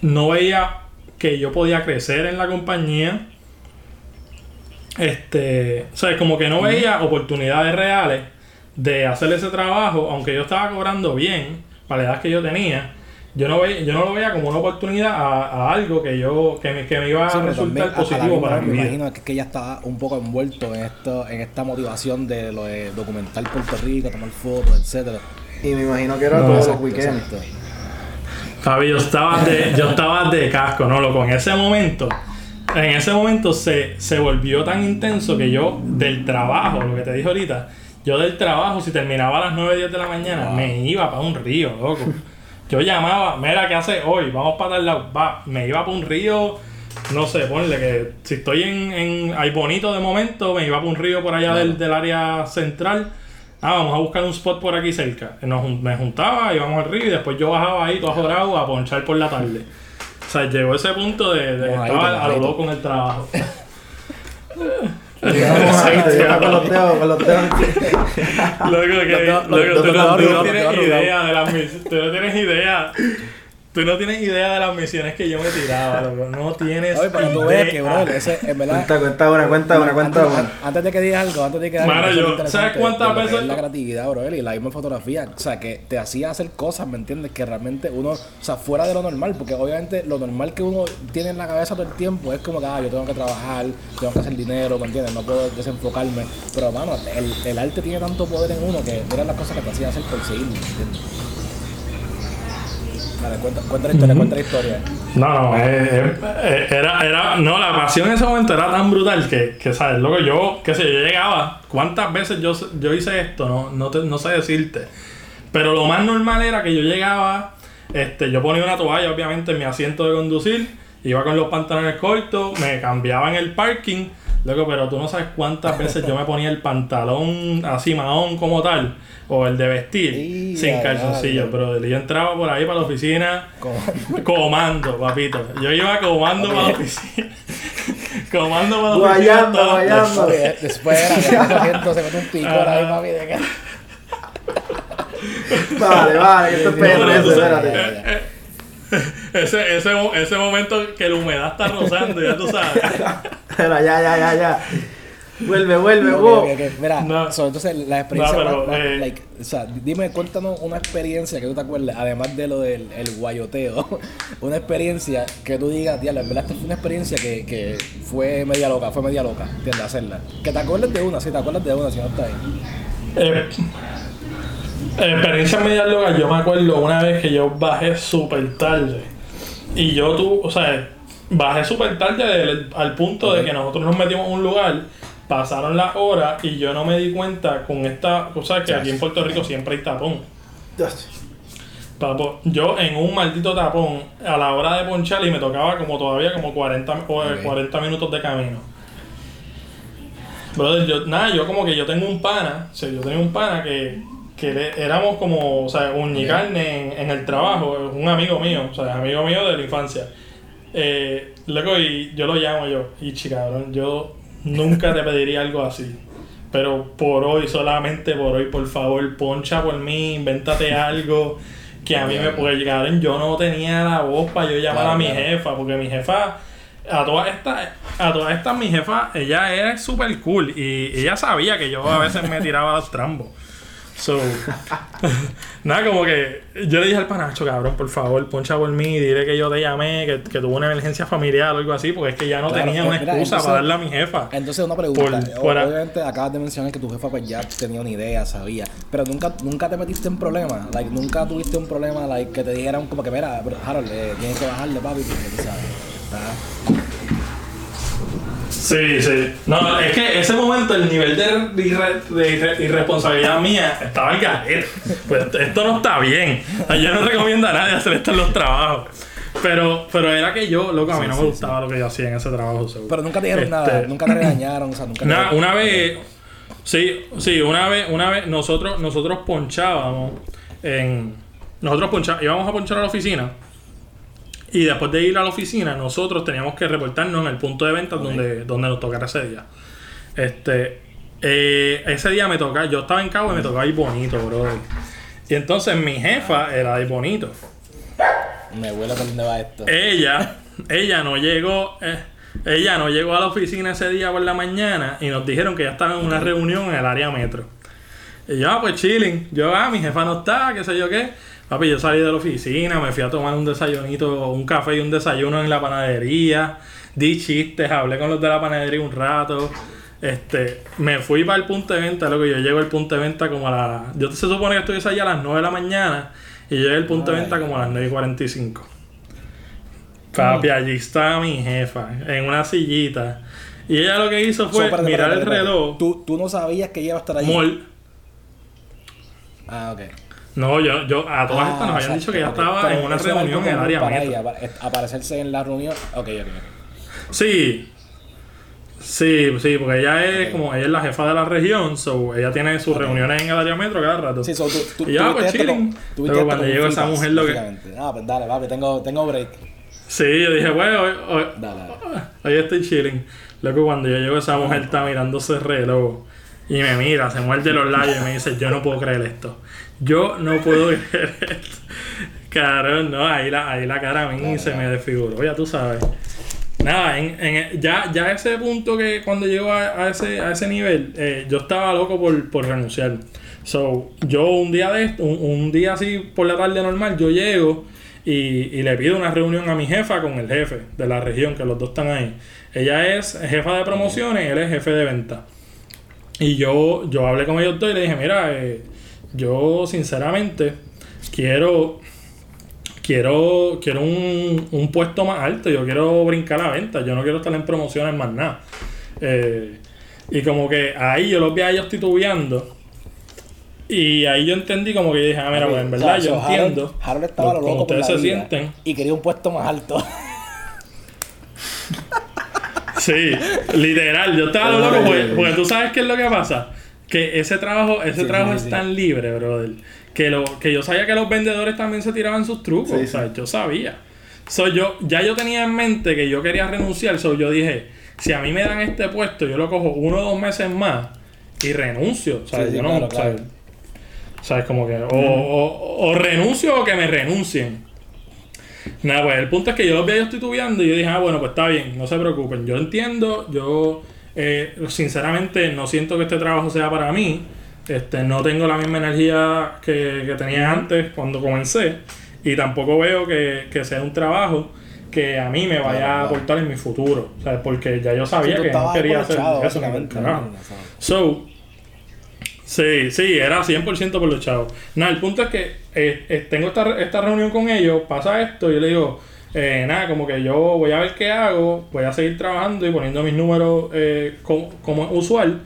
no veía que yo podía crecer en la compañía. Este, ¿sabes? Como que no veía oportunidades reales de hacer ese trabajo, aunque yo estaba cobrando bien para la edad que yo tenía. Yo no, veía, yo no lo veía como una oportunidad a, a algo que yo que me, que me iba a Sí, resultar a- positivo para mi me imagino que, que ella estaba un poco envuelto en esto, en esta motivación de lo de documentar Puerto Rico, tomar fotos, etcétera. Y me imagino que era No, todos los weekends. Fabi, yo estaba de, yo estaba de casco, ¿no? Loco, en ese momento, en ese momento se, se volvió tan intenso que yo del trabajo, lo que te dije ahorita, yo del trabajo, si terminaba a las 9, 10 de la mañana, me iba para un río, loco. Yo llamaba, mira, ¿qué hace hoy? Vamos para tal lado. Va, me iba para un río, no sé, ponle que si estoy en, en ahí bonito de momento, me iba para un río por allá del, del área central. Ah, vamos a buscar un spot por aquí cerca. Nos me juntaba, íbamos al río y después yo bajaba ahí todo ajorado a ponchar por la tarde. O sea, llegó ese punto de, de que estaba a lo loco en el trabajo. Loco, que, Los- loco, los- tú, los- no, tienes idea de las mis- tú no tienes idea. Tú no tienes idea de las misiones que yo me tiraba, loco. No tienes Oye, para que tú veas que, idea. bro, ese, en verdad. Cuenta, cuenta una, cuenta una, cuenta antes, una. antes de que digas algo, antes de que digas algo, yo- ¿sabes cuántas veces- es la creatividad, bro, y la misma fotografía, o sea, que te hacía hacer cosas, ¿me entiendes? Que realmente uno, o sea, fuera de lo normal, porque obviamente lo normal que uno tiene en la cabeza todo el tiempo es como que, ah, yo tengo que trabajar, tengo que hacer dinero, ¿me entiendes? No puedo desenfocarme, pero, mano, el, el arte tiene tanto poder en uno que eran las cosas que te hacía hacer por seguir, ¿me entiendes? Vale, cuenta, cuenta la historia, cuenta la historia. No, no, eh, eh, era, era, no, la pasión en ese momento era tan brutal que, que sabes, loco, yo, qué sé, yo llegaba, ¿cuántas veces yo, yo hice esto? No, no, te- no sé decirte. Pero lo más normal era que yo llegaba, este, yo ponía una toalla, obviamente, en mi asiento de conducir, iba con los pantalones cortos, me cambiaba en el parking, loco, pero tú no sabes cuántas veces yo me ponía el pantalón así mahón como tal, o el de vestir, Y sin calzoncillos, pero yo entraba por ahí para la oficina, Comando, papito. Yo iba comando para la oficina. comando para la oficina. Guayando, guayando. Después era que se mete un picor ahí, Ajá. papi, de. Vale, vale, esto es Sí, sí, PR, sí, sí, espérate. sí, sí. Ese, ese, ese momento que la humedad está rozando, ya tú sabes. Espera, ya, ya, ya, ya. Vuelve, vuelve, Ok, wow. ok, ok. Mira, No. so, entonces la experiencia. No, pero, eh, like, o sea, dime, cuéntanos una experiencia que tú te acuerdes, además de lo del el guayoteo. una experiencia que tú digas, diablo, en verdad, esta fue una experiencia que, que fue media loca, fue media loca, ¿entiendes? Hacerla. Que te acuerdes de una, sí, te acuerdas de una, si no está ahí. Eh, experiencia media loca, yo me acuerdo una vez que yo bajé súper tarde. Y yo tú, o sea, bajé súper tarde del- al punto de que nosotros nos metimos en un lugar, pasaron las horas y yo no me di cuenta con esta cosa que aquí en Puerto Rico siempre hay tapón. Papo, yo en un maldito tapón, a la hora de ponchar y me tocaba como todavía como 40, o, eh, Ok. 40 minutos de camino. Brother, yo, nada, yo como que yo tengo un pana, o sea, yo tenía un pana que, que le- éramos como, o sea, uñicarne en, en el trabajo, un amigo mío, o sea, amigo mío de la infancia. Eh, loco, y yo lo llamo yo, y cabrón, yo nunca te pediría algo así. Pero por hoy, solamente por hoy, por favor, poncha por mí, invéntate algo que a mí me puede llegar. Yo no tenía la voz para yo llamar Claro, a mi claro. jefa, porque mi jefa, a todas estas, a todas estas, mi jefa, ella era súper cool y ella sabía que yo a veces me tiraba los trambos. So, nada, como que yo le dije al panacho, cabrón, por favor, poncha por mí, dile que yo te llamé, que, que tuve una emergencia familiar o algo así, porque es que ya no Claro, tenía una mira, excusa entonces- para darle a mi jefa. Entonces una pregunta, Por- por a- obviamente acabas de mencionar que tu jefa pues ya tenía una idea, sabía, pero nunca nunca te metiste en problemas, like, nunca tuviste un problema like, que te dijeran como que mira, Harold, eh, tienes que bajarle papi porque tú sabes. está- Sí, sí. No, es que ese momento el nivel de, irre- de irre- irresponsabilidad mía estaba al garete. Pues esto no está bien. O sea, Yo no recomiendo a nadie hacer esto en los trabajos. Pero, pero era que yo, loco, a mí no me gustaba lo que yo hacía en ese trabajo. seguro. Pero nunca te dijeron Este, nada, nunca te regañaron, o sea, nunca te Una, vez, sí, sí, una vez, una vez nosotros, nosotros ponchábamos en, nosotros poncha- íbamos a ponchar a la oficina y después de ir a la oficina nosotros teníamos que reportarnos en el punto de venta donde, donde nos tocara ese día. Este, eh, ese día me toca, yo estaba en Cabo y me tocaba ir bonito, brother. Y entonces mi jefa era de bonito Me huele por dónde va esto. ella, ella no llegó, eh, ella no llegó a la oficina ese día por la mañana y nos dijeron que ya estaba en una reunión en el área metro. Y yo, ah, pues chilling. Yo, ah, mi jefa no está, qué sé yo qué. Papi, yo salí de la oficina, me fui a tomar un desayunito, un café y un desayuno en la panadería. Di chistes, hablé con los de la panadería un rato. Este, me fui para el punto de venta, lo que yo llego al punto de venta como a las... Yo se supone que estuviese allá a las 9 de la mañana y llegué al punto de venta como a las 9 y 45. Papi, allí estaba mi jefa, en una sillita. Y ella lo que hizo So, fue espérate, mirar espérate, el reloj. ¿Tú, tú no sabías que ella iba a estar allí. mol- Ah, ok. No, yo, yo a todas Ah, estas nos habían dicho que ella ok. estaba Pero en una reunión en el área para ella, para- aparecerse en la reunión. Ok, ok, ok. Sí. Sí, sí, porque ella es como ella es la jefa de la región, so ella tiene sus reuniones en el área metro cada rato. Sí, so, tú, tú, Y ya, tú pues, chilling. Pero cuando llegó esa mujer, lo que-. Ah, pues dale, papi, tengo, tengo break. Sí, yo dije, bueno, hoy, hoy- Dale, dale. hoy estoy chilling. Luego cuando yo llego esa mujer está mirándose el reloj y me mira, se muerde los labios y me dice, yo no puedo creer esto. Yo no puedo creer esto. No, ahí la, ahí la cara a mí se me desfiguró, ya tú sabes. Nada, en, en- ya, ya ese punto que cuando llego a, ese, a ese nivel, eh, yo estaba loco por, por renunciar. So, yo un día de esto, un, un día así por la tarde normal, yo llego y, y le pido una reunión a mi jefa con el jefe de la región, que los dos están ahí. Ella es jefa de promociones él es jefe de venta. Y yo, yo hablé con ellos dos y le dije, mira, eh, yo sinceramente quiero quiero, quiero un, un puesto más alto, yo quiero brincar a venta, yo no quiero estar en promociones más nada. Eh, y como que ahí yo los vi a ellos titubeando. Y ahí yo entendí como que dije, ah, mira, pues en O sea, verdad yo Harold- entiendo. Harold estaba lo- lo loco por ustedes la se vida sienten. Y quería un puesto más alto. Sí, literal, yo estaba loco porque, porque tú sabes qué es lo que pasa. Que ese trabajo, ese Sí, trabajo sí, es tan libre, brother. Que, lo, que yo sabía que los vendedores también se tiraban sus trucos. O sea, yo sabía. So, yo, ya yo tenía en mente que yo quería renunciar. So, yo dije, si a mí me dan este puesto, yo lo cojo uno o dos meses más y renuncio. O sea, Sí, sí, yo no, claro, sea, claro. ¿sabes? Como que o, o- o renuncio o que me renuncien. Nada, pues el punto es que yo los vi a ellos titubeando y yo dije, ah, bueno, pues está bien, no se preocupen. Yo entiendo, yo eh, sinceramente no siento que este trabajo sea para mí. Este, no tengo la misma energía que, que tenía antes cuando comencé. Y tampoco veo que, que sea un trabajo que a mí me vaya a aportar en mi futuro. O sea, porque ya yo sabía Sí, que no quería hacer eso. ¿sabes? So, sí, sí, era 100% por los chavos. Nada, el punto es que eh, eh, tengo esta, esta reunión con ellos, pasa esto, y yo le digo, eh, nada, como que yo voy a ver qué hago, voy a seguir trabajando y poniendo mis números eh, como, como usual,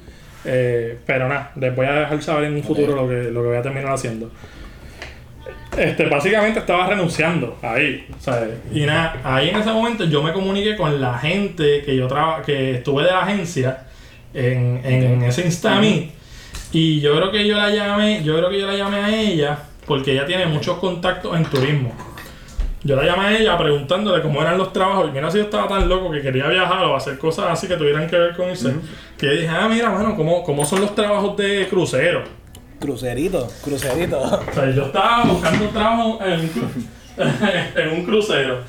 eh, pero nada, les voy a dejar saber en un futuro lo que, lo que voy a terminar haciendo. Este, básicamente estaba renunciando ahí, ¿sabes? Y nada, ahí en ese momento yo me comuniqué con la gente que yo traba, que estuve de la agencia en, en ese Instameet y yo creo que yo la llamé, yo creo que yo la llamé a ella porque ella tiene muchos contactos en turismo. Yo la llamé a ella preguntándole cómo eran los trabajos. Y mira si yo estaba tan loco que quería viajar o hacer cosas así que tuvieran que ver con eso. Que yo dije, ah, mira, bueno, ¿cómo, ¿cómo son los trabajos de crucero? Crucerito, crucerito. O sea, yo estaba buscando un trabajo en un, cru- en un crucero.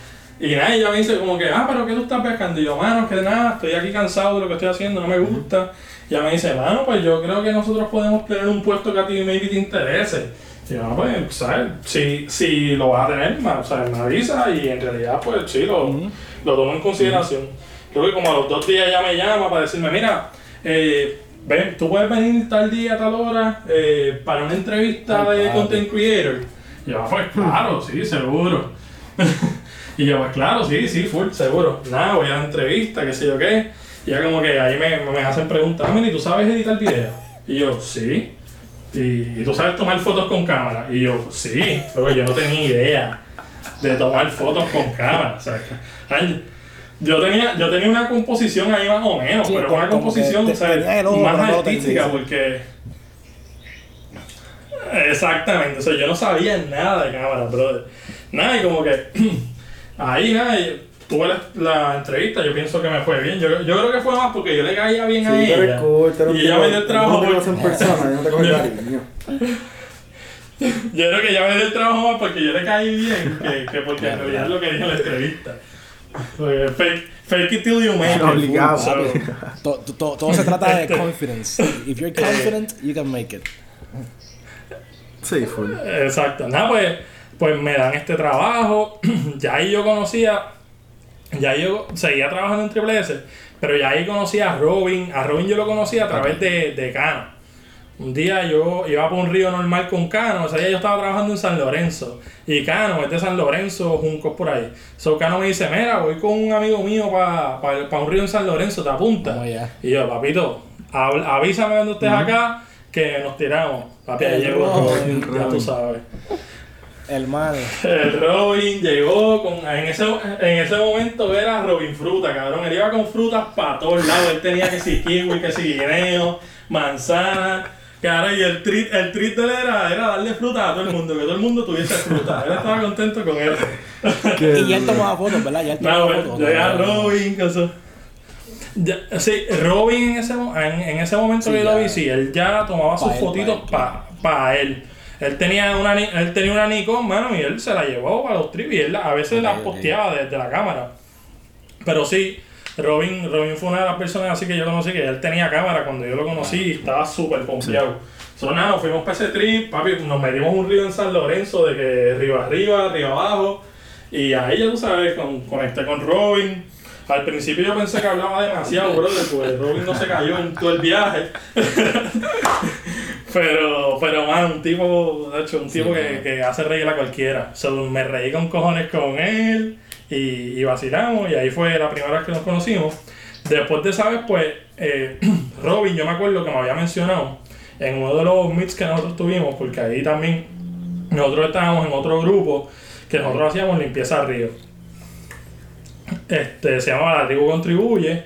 Y nada, ella me dice como que, ah, pero ¿qué tú estás pescando? Y yo, mano, que nada, estoy aquí cansado de lo que estoy haciendo, no me gusta. Y ella me dice, mano, pues yo creo que nosotros podemos tener un puesto que a ti maybe te interese. Y yo, no, pues, ¿sabes? Si, si lo vas a tener, ma- o sea, me avisa y en realidad, pues sí, lo, lo tomo en consideración. Creo que como a los dos días ella me llama para decirme, mira, eh, ven, tú puedes venir tal día, tal hora, eh, para una entrevista Ay, de content creator. Y yo, pues claro, sí, seguro. y yo, pues claro, sí, sí, full, seguro. Nada, voy a la entrevista, qué sé yo qué. Y ya como que ahí me, me hacen preguntas, ah, mira, ¿y tú sabes editar video? Y yo, sí. Y, tú sabes tomar fotos con cámara. Y yo, sí, pero yo no tenía idea de tomar fotos con cámara. O sea, yo tenía, yo tenía una composición ahí más o menos, Sí, pero una composición o sea, te- ojo, más no artística porque Exactamente, o sea, yo no sabía nada de cámara, brother. Nada, y como que ahí nada, y tuve la, la entrevista, yo pienso que me fue bien. Yo, yo creo que fue más porque yo le caía bien a Sí, eres ella. cool, y ella me dio el trabajo. No te por- persona, yo no te Yo- cariño. Yo creo que ella me dio el trabajo más porque yo le caí bien que, que porque en realidad es lo que dijo en la entrevista. Porque Fake, fake it till you make it. Obligado. So, To- to- to- todo se trata de Este- confidence. If you're confident, you can make it. Sí, full. Exacto. Nada, pues, pues me dan este trabajo. ya ahí yo conocía, ya ahí yo seguía trabajando en Triple S, pero ya ahí conocía a Robin. A Robin yo lo conocía a través de, de Cano. Un día yo iba por un río normal con Cano, o sea, yo estaba trabajando en San Lorenzo. Y Cano es de San Lorenzo, Juncos por ahí. So Cano me dice, mira, voy con un amigo mío para un río en San Lorenzo, ¿te apuntas? Vamos allá. Y yo, papito, avísame cuando estés acá, que nos tiramos. Papi, El llegó ya tú sabes. Hermano. El Robin llegó con. En ese, en ese momento era Robin Fruta, cabrón. Él iba con frutas para todos lados. Él tenía que si kiwi, que si guineo, manzana. Cara, y el treat, el treat de él era, era darle fruta a todo el mundo, que todo el mundo tuviese fruta. Él estaba contento con eso. Y ya él tomaba fotos, ¿verdad? Ya él No, tomaba pues, fotos. llega Robin, que eso. Ya, sí, Robin en ese, en, en ese momento Sí, que yo lo vi, sí, él ya tomaba Pa' sus él, fotitos pa' para él, él. Tenía una él tenía una Nikon, mano, y él se la llevó para los trips y él a veces la posteaba desde la cámara. Pero sí, Robin, Robin fue una de las personas así que yo conocí que él tenía cámara cuando yo lo conocí y estaba súper confiado. So, nada, nos fuimos para ese trip, papi, nos metimos un río en San Lorenzo de que río arriba, río abajo. Y ahí ya tú sabes, con, conecté con Robin. Al principio yo pensé que hablaba demasiado, brother, pues Robin no se cayó en todo el viaje. pero, pero, man, un tipo, de hecho, un tipo que, que hace reír a cualquiera. So, me reí con cojones con él y, y vacilamos y ahí fue la primera vez que nos conocimos. Después de esa vez, pues, eh, Robin, yo me acuerdo que me había mencionado en uno de los meets que nosotros tuvimos, porque ahí también nosotros estábamos en otro grupo que nosotros hacíamos limpieza río. Este, se llama La Tribu Contribuye.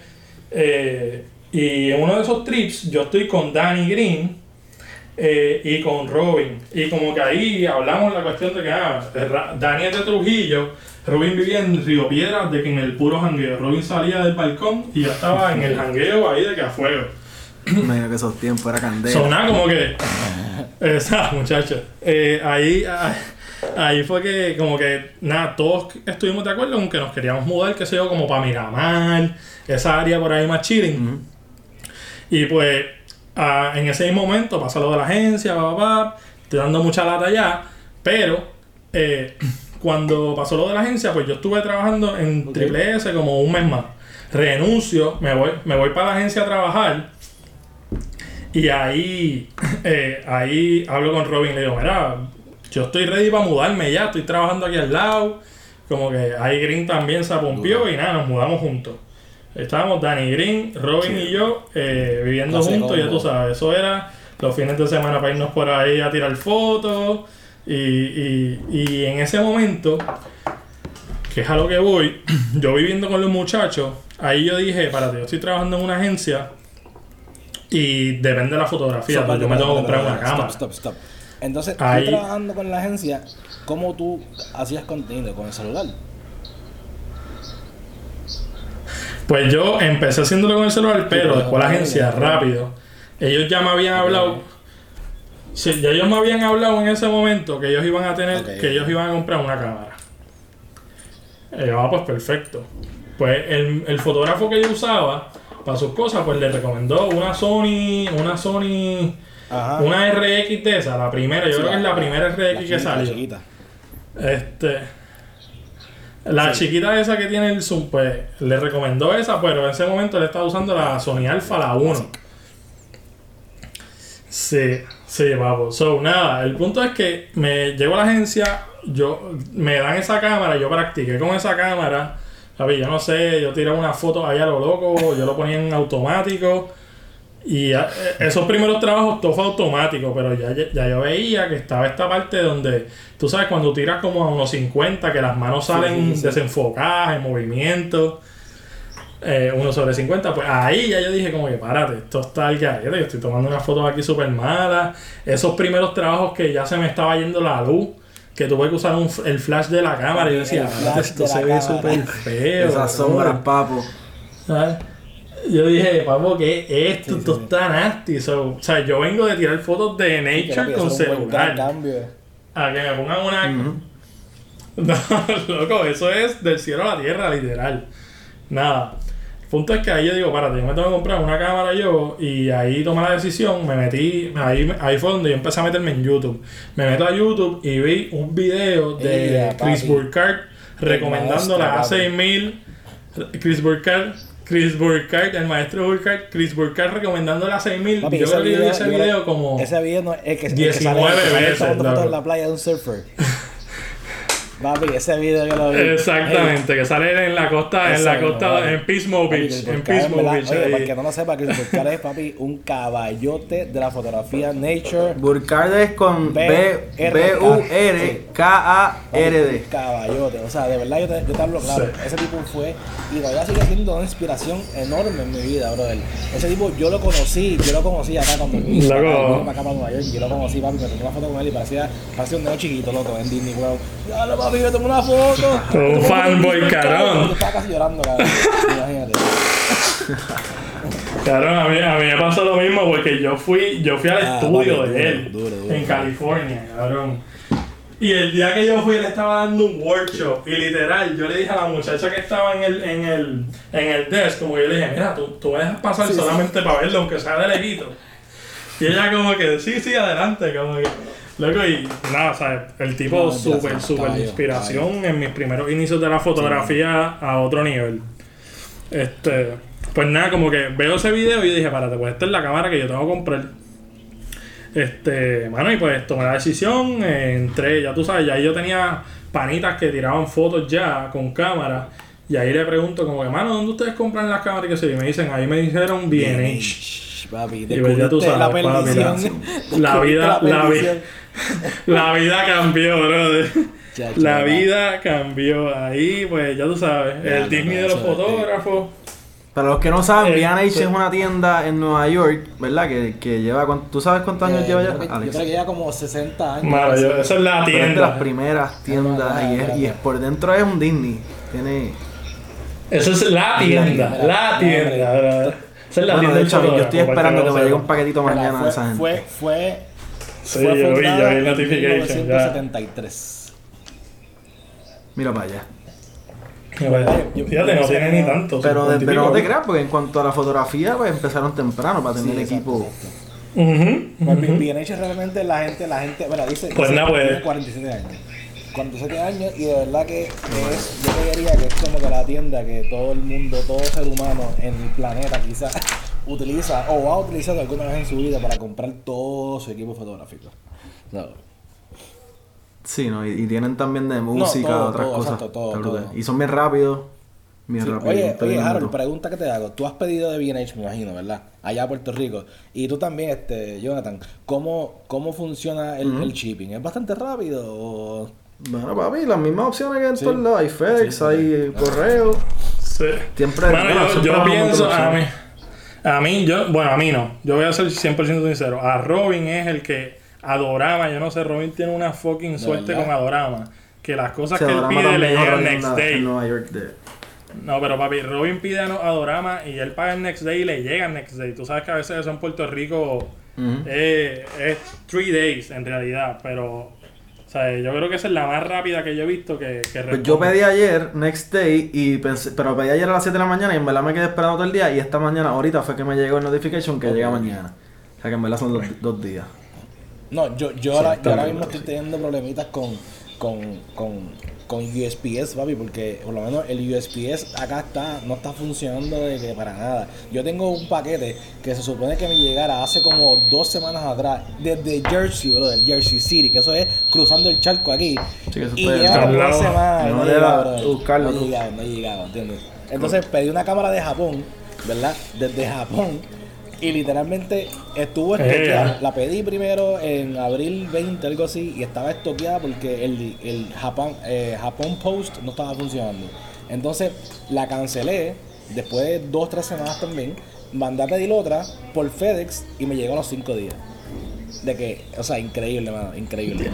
eh, y en uno de esos trips yo estoy con Danny Green eh, y con Robin. Y como que ahí hablamos la cuestión de que ah, es de Trujillo, Robin vivía en Río Piedras, de que en el puro jangueo. Robin salía del balcón y yo estaba en el jangueo ahí de que a fuego. Me dijo que esos tiempos era candela. Sonaba como que. Esa, muchachos. Eh, ahí, ah, ahí fue que, como que, nada, todos estuvimos de acuerdo con que nos queríamos mudar, qué sé yo, como para Miramar, esa área por ahí más chilling. Y pues ah, en ese mismo momento pasa lo de la agencia, papá, estoy dando mucha lata ya, pero eh, cuando pasó lo de la agencia, pues yo estuve trabajando en Ok. Triple S como un mes más. Renuncio, me voy, me voy para la agencia a trabajar. Y ahí, eh, ahí hablo con Robin, le digo, mira, yo estoy ready para mudarme ya, estoy trabajando aquí al lado. Como que ahí Green también se apompió y nada, nos mudamos juntos. Estábamos Danny Green, Robin y yo eh, viviendo juntos, ya tú sabes, eso era los fines de semana para irnos por ahí a tirar fotos. Y, y, y en ese momento, que es a lo que voy, yo viviendo con los muchachos, ahí yo dije, espérate, yo estoy trabajando en una agencia y depende de la fotografía, pues yo me tengo que comprar una stop, cámara. Stop, stop, Entonces, Ahí- tú trabajando con la agencia, ¿cómo tú hacías contenido con el celular? Pues yo empecé haciéndolo con el celular, pero después la agencia, rápido. Ellos ya me habían hablado. Sí, ya ellos me habían hablado en ese momento que ellos iban a tener, que ellos iban a comprar una cámara. Eh, ah, pues perfecto. Pues el, el fotógrafo que yo usaba para sus cosas, pues le recomendó una Sony, una Sony, Ajá. una RX de esa, la primera, yo Sí, creo que es la primera RX la que salió. chiquita. Este. La chiquita esa que tiene el zoom, pues le recomendó esa, pero en ese momento le estaba usando la Sony Alpha, la 1. Sí, sí, vamos. So, nada, el punto es que me llego a la agencia, yo me dan esa cámara, yo practiqué con esa cámara. ¿sabes? Yo no sé, yo tiraba una foto allá a lo loco, yo lo ponía en automático. Y ya, eh, esos primeros trabajos todo fue automático, pero ya, ya- yo veía que estaba esta parte donde, tú sabes, cuando tiras como a unos 50, que las manos salen sí, sí. desenfocadas, en movimiento, eh, uno sobre 50, pues ahí ya yo dije como que párate, esto está al garete, yo estoy tomando unas fotos aquí súper malas. Esos primeros trabajos que ya se me estaba yendo la luz, que tuve que usar un el flash de la cámara, y yo decía, El "Párate, flash esto de se ve cámara". súper feo. Esas brother". sombras, papo. ¿Sabes? Yo dije, papo, ¿qué es esto? Sí, esto sí, está nasty. So, o sea, yo vengo de tirar fotos de nature con celular. A que me pongan una. No, loco, eso es del cielo a la tierra, literal. Nada. El punto es que ahí yo digo, párate, yo me tengo que comprar una cámara yo y ahí tomé la decisión, me metí, ahí, ahí fue donde yo empecé a meterme en YouTube. Me meto a YouTube y vi un video de Chris. Burkhardt recomendando la papi. A6000. Chris Burkhardt, Chris Burkhardt, el maestro Burkhardt, Chris Burkhardt recomendando la 6000. Papi, yo creo que yo vi ese video como... Ese video no es que, el que 19 sale, que sale veces, en la playa de un surfer. Papi, ese video yo lo vi. Exactamente, que sale en la costa, en la costa, papi. en Pismo Beach, en Pismo. Beach. Oye, para que no lo sepa, Chris Burkhardt es, papi, un caballote de la fotografía Nature. Burkhardt es con B- B- R- B-U-R-K-A-R-D. Caballote, o sea, de verdad yo te, yo te hablo claro. Sí. Ese tipo fue y todavía sigue siendo una inspiración enorme en mi vida, brother. Ese tipo yo lo conocí, yo lo conocí acá cuando vine Loco. acá, acá para Nueva York, yo lo conocí, papi, me tomé una foto con él y parecía, parecía un neo chiquito, loco, en Disney World. Dale, papi, me tomé una foto. Un fanboy, carón. Yo estaba casi llorando, cabrón. Imagínate. Claro, a mí, a mí me pasó lo mismo porque yo fui, yo fui al Ah, estudio papi, de duro, él duro, duro, en papi. California, cabrón. Y el día que yo fui, él estaba dando un workshop. Y literal, yo le dije a la muchacha que estaba en el, en el, en el desk, como yo le dije, mira, tú, tú dejas pasar solamente para verlo, aunque sea de lejito. Y ella como que, sí, sí, adelante, como que... Loco, y nada, o sea, el tipo No, súper, súper caballo. inspiración en mis primeros inicios de la fotografía a otro nivel. Este, pues nada, como que veo ese video y yo dije, párate, pues esta es la cámara que yo tengo que comprar. Este, mano, y pues tomé la decisión, eh, entré, ya tú sabes, ya yo tenía panitas que tiraban fotos ya con cámara. Y ahí le pregunto como que, mano, ¿dónde ustedes compran las cámaras? Y que? Y me dicen, ahí me dijeron B&H. Papi, Y pues ya tú la sabes, papi, la- la vida- la vida-. La vida cambió, brother. Chacho, La vida cambió. Ahí, pues, ya tú sabes, Ya, el no, Disney no, de los eso fotógrafos. Para los que no saben, Eh, B&H sí. es una tienda en Nueva York, ¿verdad? Que, que lleva... ¿Tú sabes cuántos años Eh, lleva yo ya, Yo Alex? creo que lleva como 60 años. Mano, yo- esa es la Pero es de las tienda. primeras tiendas Ah, y, es, y es por dentro es un Disney. Tiene... Esa es la tienda. mira, La mira, tienda. ¿verdad? Esa es la Bueno, tienda de del hecho, yo estoy esperando que me llegue un paquetito Mira, mañana de esa gente. Fue, fue, Sí, fue yo vi, yo vi el en notification. Ya. 1973. Mira para allá. yo- Fíjate, no yo- tiene ni tanto. Pero, de- 50 y pero no te creas, porque en cuanto a la fotografía, pues empezaron temprano para tener Sí, exacto, equipo. exacto. Ujú, Pues ujú. B&H realmente la gente, la gente, bueno, dice, Pues dice nada, pues. tiene 47 años. 47 años y de verdad que es, yo te diría que es como que la tienda que todo el mundo, todo ser humano en el planeta quizás utiliza o va a utilizar alguna vez en su vida para comprar todo su equipo fotográfico. No. Sí, ¿no? Y, y tienen también de música, todo, otras todo, cosas. exacto, todo, todo. Y son bien rápidos. Bien Sí, rápidos. Oye, oye Harold, pregunta que te hago. Tú has pedido de B&H, me imagino, ¿verdad? Allá a Puerto Rico. Y tú también, este, Jonathan, ¿cómo, cómo funciona el, el shipping? ¿Es bastante rápido o...? Bueno, papi, las mismas opciones que en Sí. todos lados. Hay FedEx, Sí, hay sí. correo. Sí. Siempre- Mano, bueno, yo, siempre yo pienso, a mí. A mí, yo, bueno, a mí no. Yo voy a ser 100% sincero. A Robin es el que Adorama, yo no sé, Robin tiene una fucking suerte con Adorama. Que las cosas que él pide le llegan en next day. En Nueva York. De... No, pero papi, Robin pide a Adorama y él paga el next day y le llega el next day. Tú sabes que a veces eso en Puerto Rico eh, es three days en realidad, pero sea, yo creo que esa es la más rápida que yo he visto que, que Pues yo pedí ayer, next day, y pensé, pero pedí ayer a las 7 de la mañana y en verdad me quedé esperando todo el día. Y esta mañana, ahorita fue que me llegó el notification que llega mañana. O sea que en verdad son dos, dos días. No, yo, yo, ahora, yo ahora mismo estoy teniendo problemitas con, con, con, con USPS, papi, porque por lo menos el USPS acá está, no está funcionando de para nada. Yo tengo un paquete que se supone que me llegara hace como dos semanas atrás, desde Jersey, bro, del Jersey City, que eso es cruzando el charco aquí. Sí, eso y lleva una semana No no, le llega, da bro. buscarlo No llegaba, no llegaba, ¿entiendes? Entonces pedí una cámara de Japón, ¿verdad? Desde Japón. Y literalmente estuvo Eh. estoqueada. La pedí primero en abril 20, algo así, y estaba estoqueada porque el, el Japón, eh, Japón Post no estaba funcionando. Entonces la cancelé, después de dos, tres semanas también, mandé a pedir otra por FedEx y me llegó a los cinco días. De que, o sea, increíble, mano, increíble.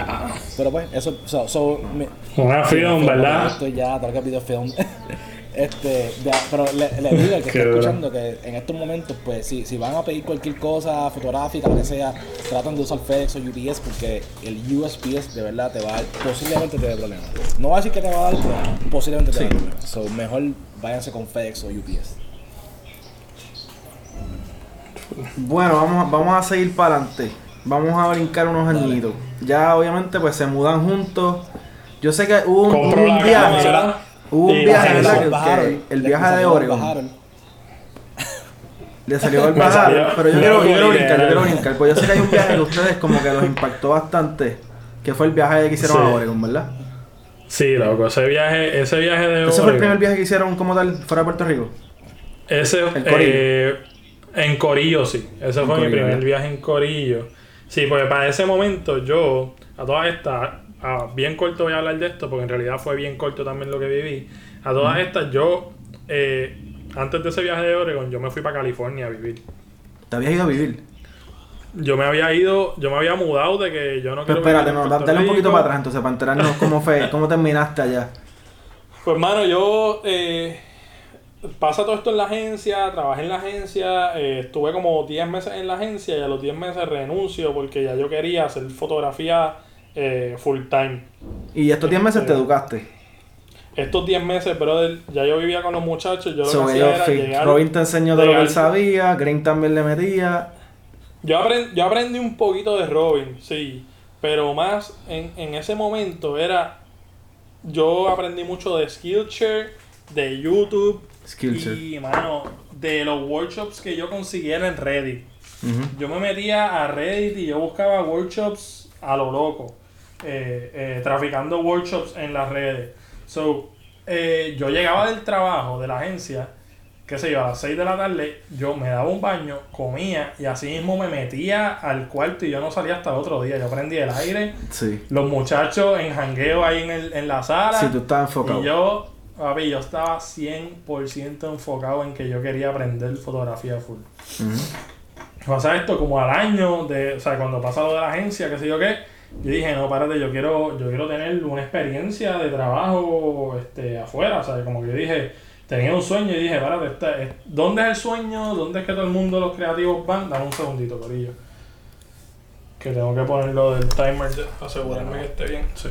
Pero pues, eso, so, so, me- Una film, ¿verdad? esto ya, todo que pido film. este, pero le, le digo al que está escuchando que en estos momentos, pues, si, si van a pedir cualquier cosa fotográfica, lo que sea, tratan de usar FedEx o UPS porque el USPS de verdad te va a dar, posiblemente te dé problemas. No va a decir que te va a dar, pero posiblemente te va a dar problemas. So, mejor váyanse con FedEx o UPS. Bueno, vamos, a- vamos a seguir para adelante. Vamos a brincar unos añitos. Ya obviamente pues se mudan juntos. Yo sé que hubo un, un viaje. cámara. Hubo un viaje, ¿verdad? Que- Bajaron, que el viaje de Oregon. bajaron. Le salió el bajar, pero yo quiero, yo quiero brincar, yo quiero brincar. Pues yo sé que hay un viaje que ustedes como que los impactó bastante. Que fue el viaje que hicieron Sí. a Oregon, ¿verdad? Sí, loco, ese viaje, ese viaje de Ese fue el Oregon, primer viaje que hicieron como tal fuera de Puerto Rico. Ese, El Corillo. eh, en Corillo, sí. Ese En fue mi primer viaje en Corillo. Sí, porque para ese momento yo, a todas estas, ah, bien corto voy a hablar de esto, porque en realidad fue bien corto también lo que viví. A todas estas, yo, eh, antes de ese viaje de Oregon, yo me fui para California a vivir. Te habías ido a vivir. Yo me había ido, yo me había mudado de que yo no Pero quiero espérate, no, dale un poquito para atrás entonces, para enterarnos cómo fue, cómo terminaste allá. Pues hermano, yo eh, pasa todo esto en la agencia, trabajé en la agencia, eh, estuve como 10 meses en la agencia y a los 10 meses renuncio porque ya yo quería hacer fotografía eh, full time. Y estos 10 meses te Sí. educaste. Estos 10 meses, brother, ya yo vivía con los muchachos, yo lo So, que hacía era llegar... Robin te enseñó de lo que él sabía, Green también le metía. Yo, aprend- yo aprendí un poquito de Robin, sí, pero más en, en ese momento era... Yo aprendí mucho de Skillshare, de YouTube Skillshare. y, mano, de los workshops que yo consiguiera en Reddit. Yo me metía a Reddit y yo buscaba workshops a lo loco, eh, eh, traficando workshops en las redes. So, eh, yo llegaba del trabajo, de la agencia, qué sé yo, a las 6 de la tarde, yo me daba un baño, comía y así mismo me metía al cuarto y yo no salía hasta el otro día. Yo prendía el aire, Sí. los muchachos en jangueo ahí en, el, en la sala. Sí, tú estabas enfocado. Y yo, papi, yo estaba 100% enfocado en que yo quería aprender fotografía full. Ujú. Pasa esto como al año, de, o sea, cuando pasa lo de la agencia, qué sé yo qué, yo dije, no, párate, yo quiero, yo quiero tener una experiencia de trabajo este, afuera, sea, como que yo dije, tenía un sueño y dije, párate, esta- es- ¿dónde es el sueño? ¿Dónde es que todo el mundo, los creativos van? Dame un segundito, Corillo. Que tengo que ponerlo del timer para asegurarme que esté bien. Sí.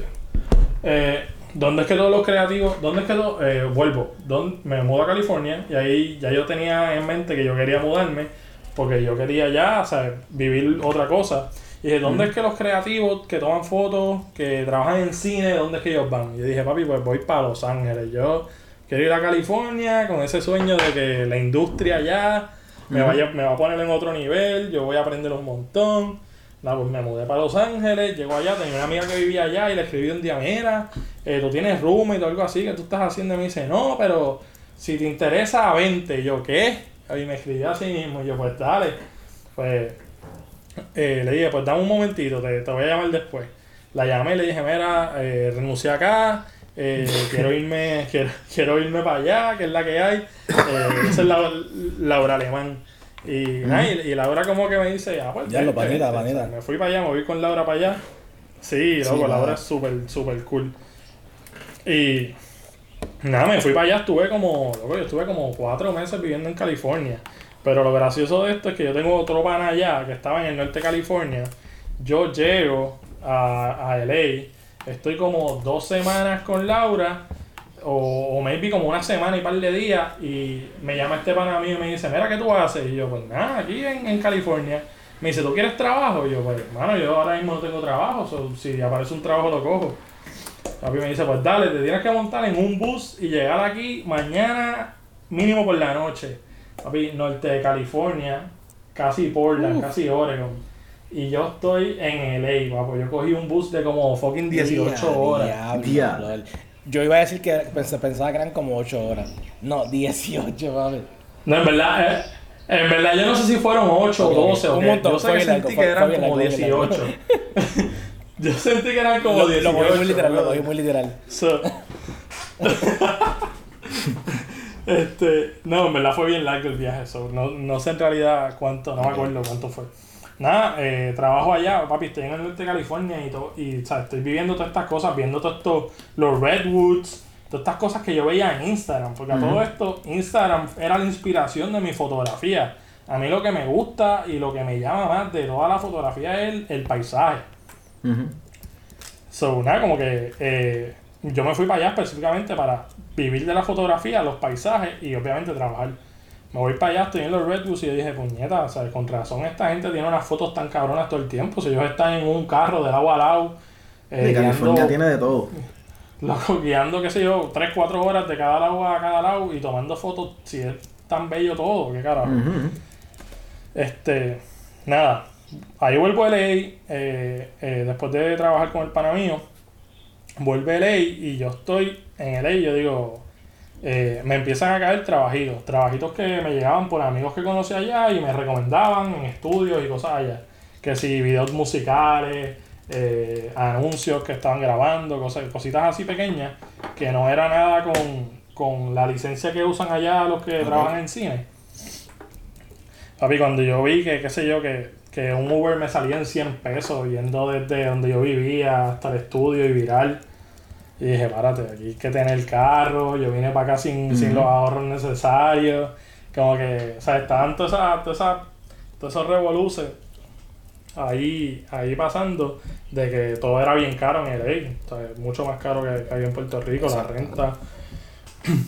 Eh, ¿Dónde es que todos los creativos, dónde es que todo, eh, vuelvo, ¿Dónde- me mudo a California y ahí ya yo tenía en mente que yo quería mudarme porque yo quería ya, sea, vivir otra cosa. Y dije, ¿dónde es que los creativos que toman fotos, que trabajan en cine, dónde es que ellos van? Y yo dije, papi, pues voy para Los Ángeles. Yo quiero ir a California con ese sueño de que la industria ya me, vaya, me va a poner en otro nivel, yo voy a aprender un montón. Nada, pues me mudé para Los Ángeles, llego allá, tenía una amiga que vivía allá y le escribí un día, mira, eh, tú tienes roommate o algo así que tú estás haciendo y me dice, no, pero si te interesa, vente. Y yo, ¿qué? Y me escribió así mismo, y yo, pues dale. Pues eh, le dije, pues dame un momentito, te, te voy a llamar después. La llamé y le dije, mira, eh, renuncié acá, eh, quiero irme quiero, quiero irme para allá, que es la que hay. Esa es la, Laura Alemán. Y, nada, y, y Laura como que me dice, ah, pues Ya lo, vente. panita. Me fui para allá, me voy con Laura para allá. Sí, loco, Sí, Laura es súper, súper cool. Y nada, me fui para allá, estuve como, loco, yo estuve como cuatro meses viviendo en California. Pero lo gracioso de esto es que yo tengo otro pana allá que estaba en el norte de California. Yo llego a, a LA, estoy como dos semanas con Laura, o, o maybe como una semana y par de días, y me llama este pana mío y me dice, mira, ¿qué tú haces? Y yo, pues nada, aquí en, en California. Me dice, ¿tú quieres trabajo? Y yo, pues, hermano, yo ahora mismo no tengo trabajo, so, si aparece un trabajo lo cojo. Papi me dice, pues dale, te tienes que montar en un bus y llegar aquí mañana mínimo por la noche. Papi, norte de California, casi Portland, casi Oregon. Y yo estoy en LA, papo. Yo cogí un bus de como fucking 18 Dia- horas. brother. Yo iba a decir que pens- pensaba que eran como 8 horas. No, 18, papi. No, en verdad, eh, en verdad yo no sé si fueron 8 o Ok, 12 o un qué. montón, Yo sé que sentí que eran como largo, bien largo. 18. yo sentí que eran como Lo, 18. lo cogí muy literal, lo cogí muy literal. So- este, no, en verdad fue bien largo el viaje. so, no, no sé en realidad cuánto, no me acuerdo cuánto fue. Nada, eh, trabajo allá, papi, estoy en el norte de California y todo, y o sea, estoy viviendo todas estas cosas, viendo todo esto, los redwoods, todas estas cosas que yo veía en Instagram, porque a todo esto, Instagram era la inspiración de mi fotografía. A mí lo que me gusta y lo que me llama más de toda la fotografía es el, el paisaje. So, nada, como que eh, yo me fui para allá específicamente para vivir de la fotografía, los paisajes y obviamente trabajar. Me voy para allá, estoy en los Redwoods y yo dije, puñeta, o sea, con razón esta gente tiene unas fotos tan cabronas todo el tiempo. Si ellos están en un carro del agua al lado, eh, Y California guiando- tiene de todo. loco, guiando, qué sé yo, 3, 4 horas de cada lado a cada lado y tomando fotos, si es tan bello todo, qué carajo. Este, nada, ahí vuelvo a LA, eh, eh, después de trabajar con el pana mío, vuelve a LA y yo estoy en LA y yo digo, eh, me empiezan a caer trabajitos, trabajitos que me llegaban por amigos que conocí allá y me recomendaban en estudios y cosas allá, que si videos musicales, eh, anuncios que estaban grabando, cosas, cositas así pequeñas, que no era nada con, con la licencia que usan allá los que trabajan en cine. Papi, cuando yo vi que, qué sé yo, que, que un Uber me salía en 100 pesos yendo desde donde yo vivía hasta el estudio y viral. Y dije, párate, aquí hay que tener carro, yo vine para acá sin, sin los ahorros necesarios. Como que, o sea, estaban todas esas, todas esas, todos esos revoluces ahí, ahí pasando de que todo era bien caro en LA. O sea, mucho más caro que, que en Puerto Rico, la renta.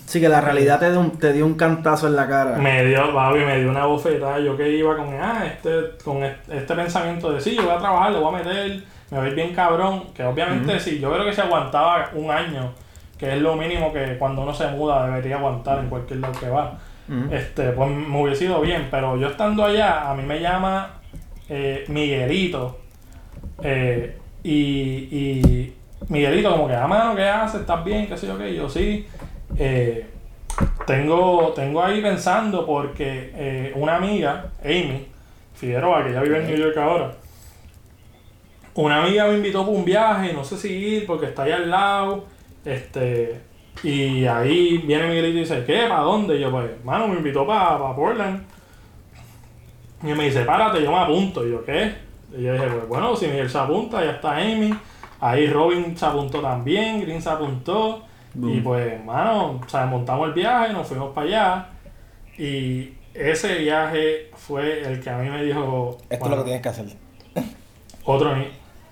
Sí, que la realidad te dio, un, te dio un cantazo en la cara. Me dio, papi, me dio una bofetada. Yo que iba con, ah, este, con este pensamiento de sí, yo voy a trabajar, le voy a meter, me ir bien cabrón. Que obviamente sí, yo creo que se aguantaba un año, que es lo mínimo que cuando uno se muda debería aguantar en cualquier lado que va. Este, pues me hubiese ido bien, pero yo estando allá, a mí me llama eh, Miguelito. eh, y, y Miguelito, como que, ah, mano, ¿qué haces? ¿Estás bien? ¿Qué sé yo qué? Yo sí. eh, tengo, tengo ahí pensando porque eh, una amiga, Amy Figueroa, que ya vive en New York ahora, una amiga me invitó para un viaje, no sé si ir porque está ahí al lado. Este, y ahí viene Miguelito y dice, ¿qué? ¿Para dónde? Y yo, pues, mano, me invitó para, para Portland. Y me dice, párate, yo me apunto. Y yo, ¿qué? Y yo dije, pues bueno, si Miguel se apunta, ya está Amy. Ahí Robin se apuntó también, Green se apuntó. Boom. Y pues, mano, o sea, montamos el viaje, nos fuimos para allá. Y ese viaje fue el que a mí me dijo... Esto bueno, es lo que tienes que hacer. otro,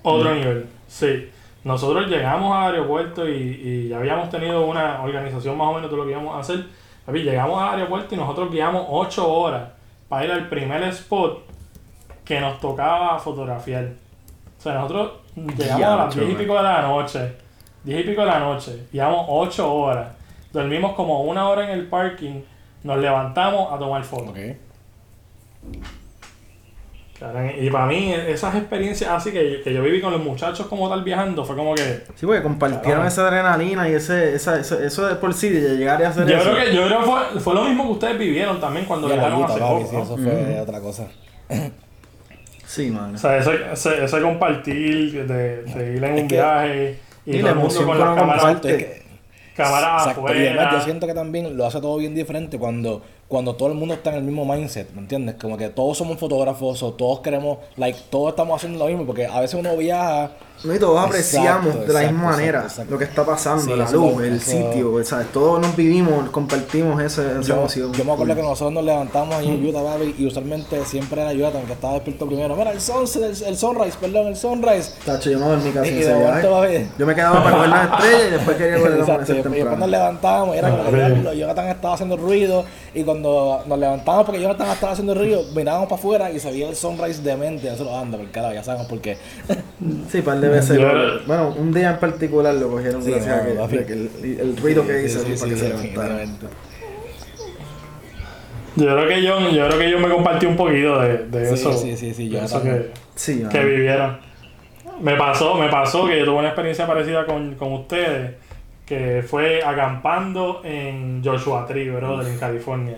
otro nivel, sí. Nosotros llegamos al aeropuerto y, y ya habíamos tenido una organización más o menos de lo que íbamos a hacer. Llegamos al aeropuerto y nosotros guiamos 8 horas para ir al primer spot que nos tocaba fotografiar. O sea, nosotros llegamos a las Diacho, 10 y pico de la noche. 10 y pico de la noche. Llevamos 8 horas. Dormimos como una hora en el parking. Nos levantamos a tomar fotos. Ok. Y para mí, esas experiencias así que, que yo viví con los muchachos como tal viajando, fue como que. Sí, porque compartieron esa adrenalina y ese, esa, eso, eso de por sí, de llegar y hacer Yo eso. creo que, yo creo que fue, fue lo mismo que ustedes vivieron también cuando Y a la viajaron hace poco. sí, eso fue otra cosa. Sí, mano. O sea, ese, ese, ese compartir de, de ir en Es un que- viaje y, y todo la emoción con las cámaras, comparte. Es que- cámaras Exacto, y además yo afuera. siento que también lo hace todo bien diferente cuando, cuando todo el mundo está en el mismo mindset, ¿me entiendes? Como que todos somos fotógrafos o todos queremos, like, todos estamos haciendo lo mismo, porque a veces uno viaja No, y todos apreciamos Exacto, de la exacto, misma manera exacto, lo que está pasando, Sí, la luz, el eso- sitio, ¿sabes? Todos nos vivimos, compartimos esa, esa Yo, emoción. yo me acuerdo que nosotros nos levantamos ahí en Utah, papi, y usualmente siempre era Utah, que estaba despierto primero. Mira, el sunset, el, el sunrise, perdón, el sunrise. Tacho, yo me dormí casi en ese. Yo me quedaba para ver las estrellas y después quería ver el amanecer y después nos temprano. levantábamos y era como que Jonathan estaba haciendo ruido y cuando nos levantamos porque Jonathan estaba haciendo ruido, mirábamos para afuera y se veía el sunrise de mente, nosotros anda, por carajo, ya sabemos por qué. Sí, un par de veces. Yo- lo- bueno, un día en particular lo cogieron Sí, gracias a no, que, papi. de que el, el ruido que Sí, hice sí, para que sí, se levantara. Yo creo que yo, yo creo que yo me compartí un poquito de, de Sí, eso. sí, sí, sí, yo eso que, Sí, que vivieron. Me pasó, me pasó que yo tuve una experiencia parecida con, con ustedes, que fue acampando en Joshua Tree, brother, en California.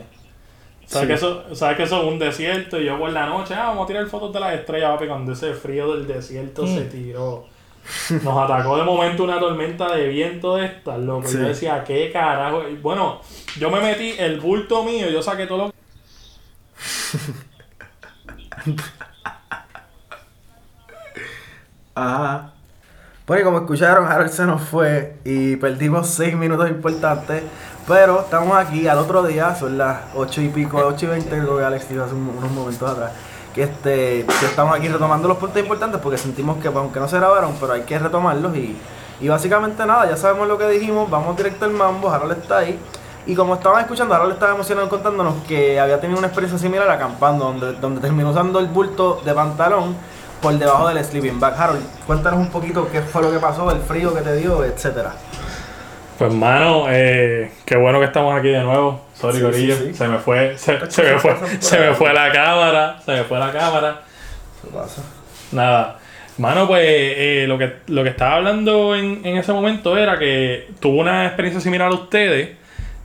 ¿Sabes, Sí. que eso, ¿Sabes que eso es un desierto? Y yo por la noche, ah, vamos a tirar fotos de las estrellas, papi, cuando ese frío del desierto Mm. se tiró. Nos atacó de momento una tormenta de viento de estas, loco. Sí. Yo decía, ¿qué carajo? Y bueno, yo me metí el bulto mío, yo saqué todo lo Ajá. Porque como escucharon, Harold se nos fue y perdimos 6 minutos importantes. Pero estamos aquí al otro día, son las 8 y pico, 8 y 20, creo que Alex dijo hace un- unos momentos atrás. Que, este, que estamos aquí retomando los puntos importantes porque sentimos que, pues, aunque no se grabaron, pero hay que retomarlos. Y, y básicamente nada, ya sabemos lo que dijimos, vamos directo al mambo, Harold está ahí. Y como estaban escuchando, Harold estaba emocionado contándonos que había tenido una experiencia similar acampando, donde, donde terminó usando el bulto de pantalón por debajo del sleeping bag. Harold, cuéntanos un poquito qué fue lo que pasó, el frío que te dio, etcétera. Pues mano, eh, qué bueno que estamos aquí de nuevo. Sorry, Sí, Corillo. sí, sí. Se me fue, se, se me fue, se me fue la cámara, se me fue la cámara. ¿Qué pasa? Nada. Mano, pues eh, lo, que, lo que estaba hablando en, en ese momento era que tuvo una experiencia similar a ustedes.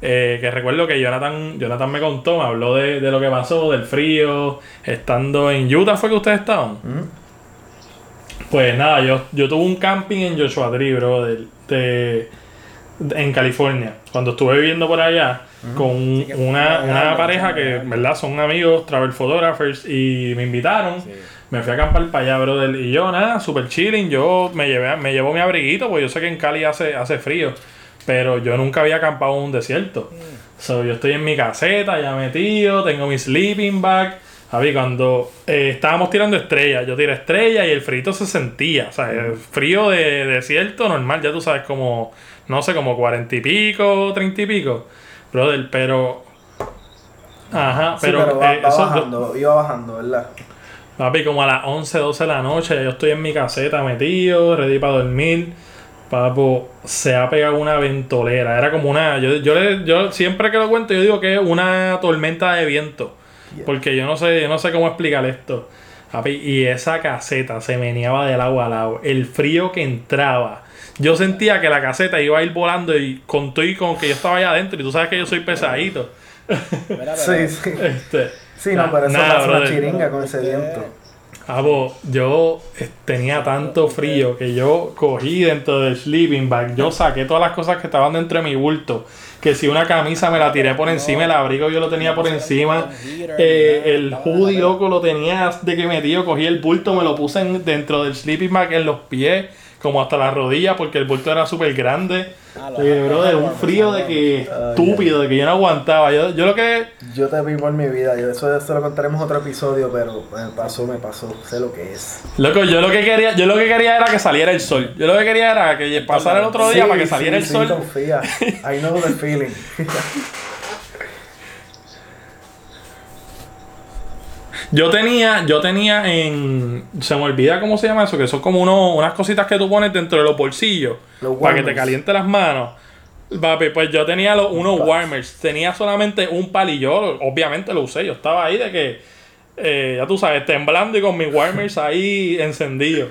eh, que recuerdo que Jonathan, Jonathan me contó, me habló de, de lo que pasó, del frío, estando en Utah fue que ustedes estaban. Ujú. Pues nada, yo, yo tuve un camping en Joshua Tree, bro, de, de- de- en California. Cuando estuve viviendo por allá con una, una pareja que. ¿verdad? Son amigos, travel photographers, y me invitaron. Sí. Me fui a acampar para allá, brother. Y yo, nada, super chilling. Yo me llevé, me llevo mi abriguito, porque yo sé que en Cali hace, hace frío. Pero yo nunca había acampado en un desierto. So, yo estoy en mi caseta, ya metido, tengo mi sleeping bag. Ver, cuando eh, estábamos tirando estrellas, yo tiré estrellas y el frito se sentía. O sea, el frío de desierto normal, ya tú sabes, como, no sé, como cuarenta y pico, treinta y pico. Brother, pero. Ajá, Sí, pero. pero va, eh, va eso- bajando, iba bajando, ¿verdad? Papi, como a las 11, 12 de la noche, yo estoy en mi caseta metido, ready para dormir. Papo, se ha pegado una ventolera. Era como una. Yo, yo, le- yo siempre que lo cuento, yo digo que es una tormenta de viento. Porque yo no sé, yo no sé cómo explicar esto. Y esa caseta se meneaba del agua al lado. El frío que entraba. Yo sentía que la caseta iba a ir volando y con todo y con que yo estaba allá adentro. Y tú sabes que yo soy pesadito. Sí, sí. Este, Sí, no, pero eso nada, una chiringa con ese viento. Ah, pues, yo eh, tenía tanto frío que yo cogí dentro del sleeping bag, yo saqué todas las cosas que estaban dentro de mi bulto. Que si una camisa me la tiré por encima, el abrigo yo lo tenía por encima, eh, el hoodie loco lo tenía de que metido, cogí el bulto, me lo puse en- dentro del sleeping bag en los pies, como hasta las rodillas porque el bulto era súper grande. Ah, Y, brother, un frío de que estúpido, de que yo no aguantaba. Yo, yo lo que Yo te vi por mi vida, yo eso, eso lo contaremos otro episodio, pero me pasó, me pasó, sé lo que es. Loco, yo lo que quería, yo lo que quería era que saliera el sol. Yo lo que quería era que pasara el otro día Sí, para que saliera sí, el sí, sol. confía. I know the feeling. Yo tenía, yo tenía en. Se me olvida cómo se llama eso, que son como uno, unas cositas que tú pones dentro de los bolsillos. Los para que te caliente las manos. Papi, pues yo tenía los, unos warmers. Tenía solamente un pal y yo, obviamente lo usé. Yo estaba ahí de que. eh, ya tú sabes, temblando y con mis warmers ahí encendidos.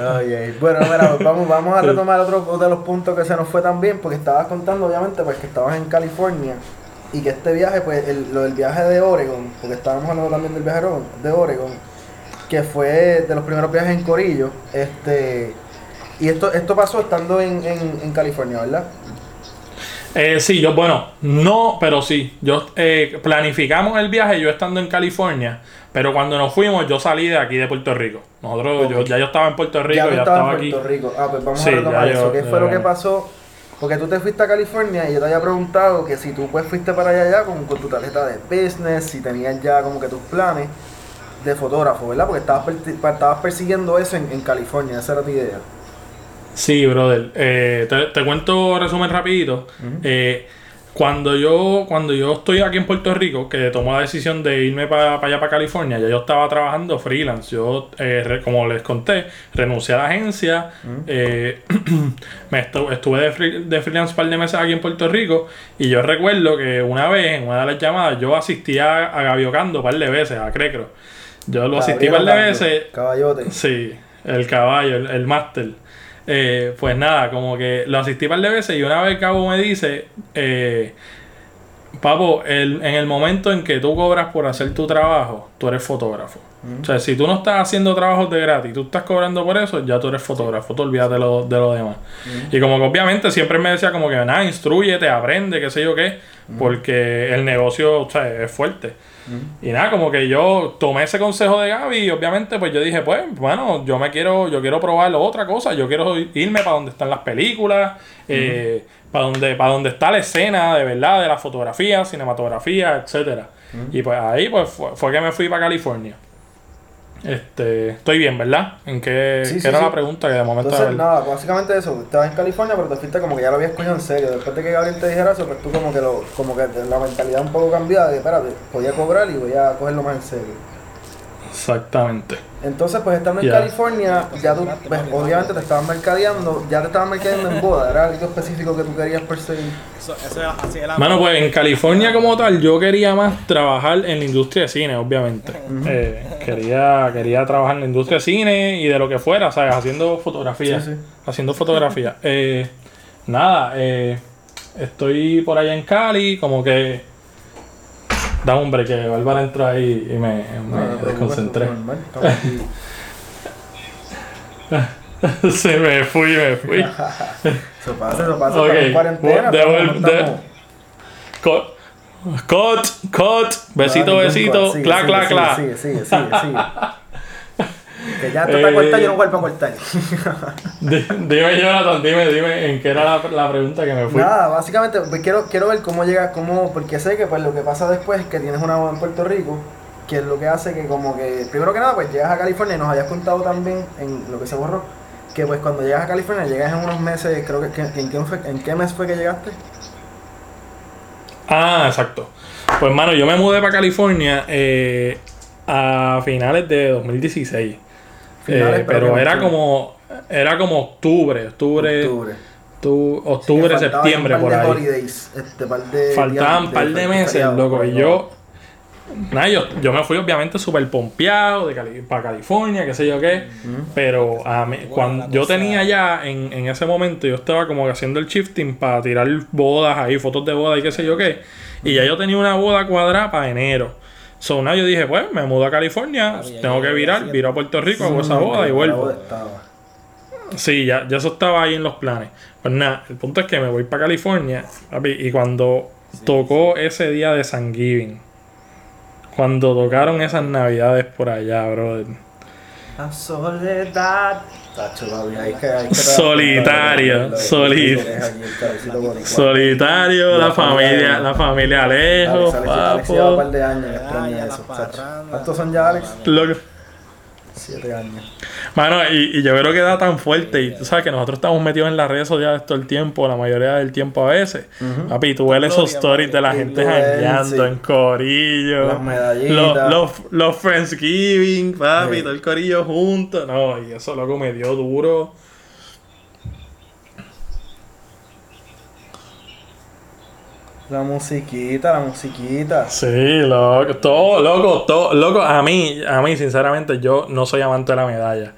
Ay. Bueno, mira, pues vamos, vamos a retomar otro de los puntos que se nos fue también, porque estabas contando, obviamente, pues que estabas en California y que este viaje, pues el- lo del viaje de Oregon, porque estábamos hablando también del viaje de Oregon- que fue de los primeros viajes en Corillo, este, y esto, esto pasó estando en, en, en California, ¿verdad? Eh, sí, yo, bueno, no, pero sí. Yo eh, planificamos el viaje yo estando en California, pero cuando nos fuimos yo salí de aquí de Puerto Rico. Nosotros, yo, ya yo estaba en Puerto Rico, ya ya, estaba en aquí. Puerto Rico. Ah, pues vamos Sí, a retomar ya eso. yo- ¿Qué fue lo que pasó? Porque tú te fuiste a California y yo te había preguntado que si tú pues fuiste para allá ya con, con tu tarjeta de business, si tenías ya como que tus planes de fotógrafo, ¿verdad? Porque estabas, per- estabas persiguiendo eso en, en California, esa era tu idea. Sí, brother. Eh, te, te cuento resumen rapidito. Eh, cuando yo cuando yo estoy aquí en Puerto Rico, que tomo la decisión de irme para allá, para California, ya yo estaba trabajando freelance. Yo, eh, como les conté, renuncié a la agencia. eh, me estu- estuve de, free- de freelance un par de meses aquí en Puerto Rico. Y yo recuerdo que una vez, en una de las llamadas, yo asistía a Gaviocando un par de veces, a Crecro. Yo lo asistí un par de veces. Caballote. Sí, el caballo, el, el máster. Eh, pues nada, como que lo asistí un par de veces y una vez Cabo me dice, eh, Papo, el- en el momento en que tú cobras por hacer tu trabajo, tú eres fotógrafo. O sea, si tú no estás haciendo trabajos de gratis, tú estás cobrando por eso, ya tú eres fotógrafo, tú olvídate de lo, de lo demás. Y como que obviamente siempre me decía como que nada, instruyete, aprende, qué sé yo qué, porque el negocio o sea, es fuerte. Y nada, como que yo tomé ese consejo de Gaby y obviamente pues yo dije, pues, bueno, yo me quiero, yo quiero probar otra cosa, yo quiero irme para donde están las películas, eh, para donde, para donde está la escena de verdad, de la fotografía, cinematografía, etcétera. Y pues ahí pues fue, fue que me fui para California. Este, estoy bien, ¿verdad? ¿En qué, Sí, qué sí, era sí. la pregunta que de momento Entonces, nada, básicamente eso, estabas en California, pero te fuiste como que ya lo habías cogido en serio. Después de que Gabriel te dijera eso, pues tú como que lo, como que la mentalidad un poco cambiada de, espérate, voy a cobrar y voy a cogerlo más en serio. Exactamente. Entonces, pues estando en. California, ya tú, pues, obviamente te estaban mercadeando, ya te estaban mercadeando en boda, era algo específico que tú querías perseguir. Mano, pues en California como tal, yo quería más trabajar en la industria de cine, obviamente. Eh, quería, quería trabajar en la industria de cine y de lo que fuera, ¿sabes? Haciendo fotografía. Sí, sí. Haciendo fotografía. Eh, nada, eh, estoy por allá en Cali, como que... Da hombre que Bárbara entró ahí y me, me desconcentré. Se me fui, me fui. Eso pasa, eso pasa, Ok, estamos en cuarentena. de- estamos- de- Cut, cut, cut, besito, besito, cla, cla, sigue, cla. Sigue, sigue, sigue, sigue. Que ya está Eh, cortado, yo no vuelvo a cortar. Di- Dime, Jonathan, dime, dime, ¿en qué era la, la pregunta que me fui? Nada, básicamente pues, quiero, quiero ver cómo llega, cómo, porque sé que pues lo que pasa después es que tienes una boda en Puerto Rico, que es lo que hace que como que, primero que nada, pues llegas a California y nos habías contado también en lo que se borró, que pues cuando llegas a California llegas en unos meses, creo que, que- ¿en, qué, fue- ¿en qué mes fue que llegaste? Ah, exacto. Pues, mano, yo me mudé para California eh, a finales de 2016. Finales, Eh, pero era octubre. como, era como octubre, octubre, octubre, Octubre. Sí, que faltaban septiembre, un par por de ahí. holidays, este, par de Faltaban un par de de meses, loco. Y yo, nada, yo, yo me fui obviamente súper pompeado de Cali- para California, qué sé yo qué. Pero a mí- cuando yo cosa. tenía ya en, en ese momento, yo estaba como haciendo el shifting para tirar bodas ahí, fotos de boda y qué sé yo qué. Y ya yo tenía una boda cuadrada para enero. So, nada, yo dije, pues, me mudo a California, ya tengo que virar, viro a Puerto Rico, hago esa Mm, boda y vuelvo. Sí, ya, ya eso estaba ahí en los planes. Pues nada, el punto es que me voy para California, papi, y cuando tocó ese día de Thanksgiving, cuando tocaron esas navidades por allá, brother, La soledad. Tacho, papi, hay que, hay que Solitario, soli- Solitario, la familia, la familia Alejo, Alex, Alex, Alex lleva un par papo. de años Ya, extraña ya eso. las tacho. parrandas. ¿Cuántos son ya, Alex? Lo Siete años. Mano, y, y yo creo que da tan fuerte. Y tú sabes que nosotros estamos metidos en las redes sociales todo el tiempo, la mayoría del tiempo a veces. Papi, tú ves esos stories de la gente jangueando en corillo. Las medallitas. Los, los, los Friendsgiving, papi, Sí. todo el corillo junto. No, y eso loco me dio duro. La musiquita, la musiquita. Sí, loco, todo, loco, todo, loco. A mí, a mí, sinceramente, yo no soy amante de la medalla.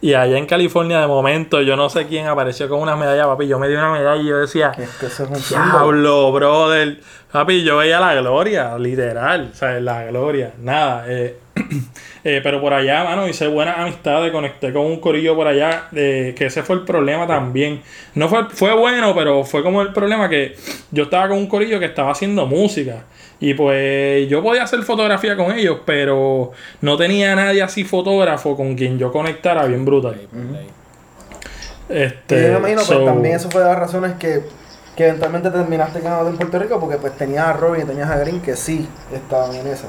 Y allá en California, de momento, yo no sé quién apareció con una medalla, papi. Yo me di una medalla y yo decía, Es que eso es diablo, brother. Papi, yo veía la gloria, literal, o sea, la gloria, nada. eh, eh, pero por allá, mano, hice buenas amistades, conecté con un corillo por allá, eh, que ese fue el problema también. No fue, fue bueno, pero fue como el problema que yo estaba con un corillo que estaba haciendo música. Y pues yo podía hacer fotografía con ellos, pero no tenía nadie así fotógrafo con quien yo conectara bien brutal. Este, Y yo me imagino, so- pues también eso fue de las razones que, que eventualmente terminaste ganando en Puerto Rico, porque pues tenías a Robin y tenías a Green que sí estaban en esa.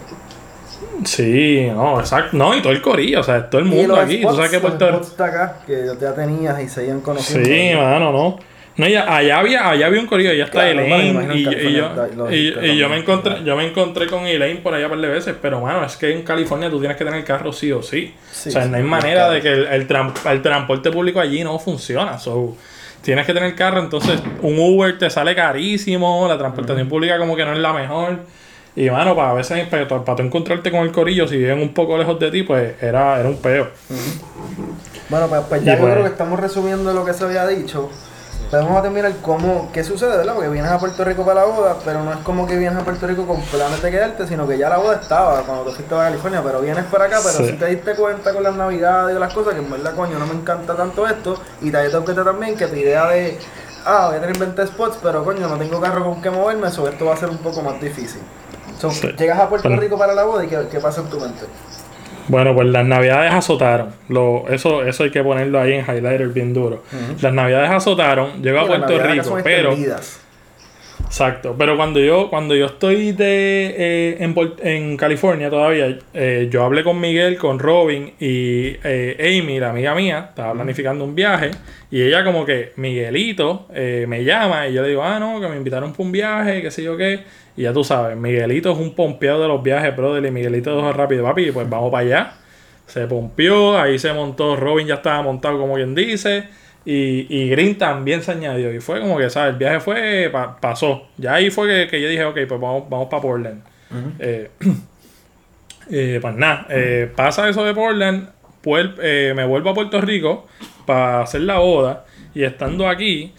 Sí, no, exacto. No, y todo el corillo, o sea, todo el mundo aquí. Tú spots, sabes que Puerto Rico. acá, que ya tenías y seguían conociendo. Sí, mano, no. No, y allá había, allá había un corillo, allá está Claro, Elaine. y, yo, y, yo me encontré, yo me encontré con Elaine por allá un par de veces, pero mano, es que en California tú tienes que tener carro sí o sí. Sí, o sea, sí, no hay manera claro. de que el, el, tran- el transporte público allí no funciona. So, tienes que tener carro, entonces un Uber te sale carísimo, la transportación pública como que no es la mejor. Y mano, para a veces para, para tú encontrarte con el corillo, si viven un poco lejos de ti, pues era, era un peo. Bueno, pues, pues ya Y yo pues- creo que estamos resumiendo lo que se había dicho. Pues vamos a terminar cómo, qué sucede, ¿verdad? Porque vienes a Puerto Rico para la boda, pero no es como que vienes a Puerto Rico con planes de quedarte, sino que ya la boda estaba cuando te fuiste a California, pero vienes para acá, pero Sí. si te diste cuenta con las navidades y las cosas, que en verdad, coño, no me encanta tanto esto, y te diste cuenta también que tu idea de, ah, voy a tener 20 spots, pero coño, no tengo carro con que moverme, eso esto va a ser un poco más difícil. So, Sí. Llegas a Puerto. Rico para la boda y ¿qué, qué pasa en tu mente? Bueno, pues las navidades azotaron. Lo, eso, eso hay que ponerlo ahí en highlighter bien duro. Las navidades azotaron. Llego a Puerto Rico, pero. extendidas. Exacto. Pero cuando yo, cuando yo estoy de, eh, en, en California todavía, eh, yo hablé con Miguel, con Robin y eh, Amy, la amiga mía, estaba planificando un viaje. Y ella como que, Miguelito, eh, me llama y yo le digo, ah, no, que me invitaron para un viaje, qué sé yo qué. Y ya tú sabes, Miguelito es un pompeado de los viajes, brother, y Miguelito es rápido, papi, pues vamos para allá. Se pompió, ahí se montó, Robin ya estaba montado como quien dice. Y, y Green también se añadió. Y fue como que, ¿sabes? El viaje fue, pa- pasó. Ya ahí fue que, que yo dije, ok, pues vamos, vamos para Portland. Eh, eh, pues nada, eh, pasa eso de Portland, eh, me vuelvo a Puerto Rico para hacer la boda. Y estando aquí,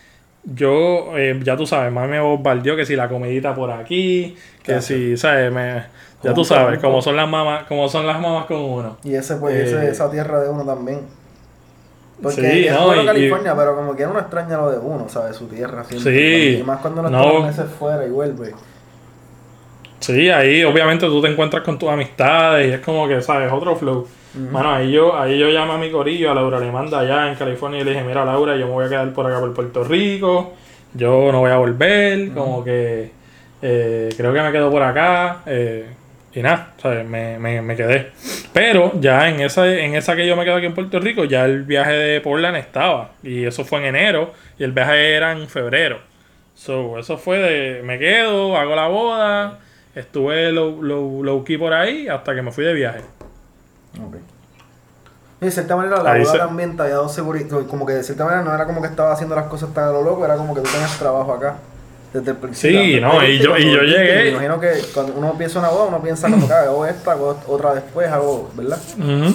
yo, eh, ya tú sabes, más me bombardeó que si la comidita por aquí, que si, ¿sabes? Me, ya tú sabes, como son las mamás, como son las mamás con uno. Y ese, pues, Eh, ese- esa tierra de uno también. Porque Sí, es no, bueno y- California, pero como que uno extraña lo de uno, ¿sabes? Su tierra siempre. Sí, Y más cuando uno no. está meses fuera y vuelve. Sí, ahí obviamente tú te encuentras con tus amistades y es como que, ¿sabes? Otro flow. Mano, ahí yo, ahí yo llamo a mi corillo, a Laura Alemanda allá en California y le dije, mira Laura, yo me voy a quedar por acá por Puerto Rico, yo no voy a volver, como que eh, creo que me quedo por acá eh, y nada, ¿sabes? Me, me, me quedé. Pero ya en esa, en esa que yo me quedo aquí en Puerto Rico, ya el viaje de Portland estaba y eso fue en enero y el viaje era en febrero. So, eso fue de me quedo, hago la boda, estuve low, low, low key por ahí hasta que me fui de viaje. Y de cierta manera la boda se- también te había dado seguridad. Como que de cierta manera no era como que estaba haciendo las cosas tan a lo loco, era como que tú tenías trabajo acá. Desde el principio. Sí, no, y yo- y yo llegué- Me imagino que cuando uno piensa una boda, uno piensa como que "Ah, hago esta, hago otra después, hago, ¿verdad? Ujú.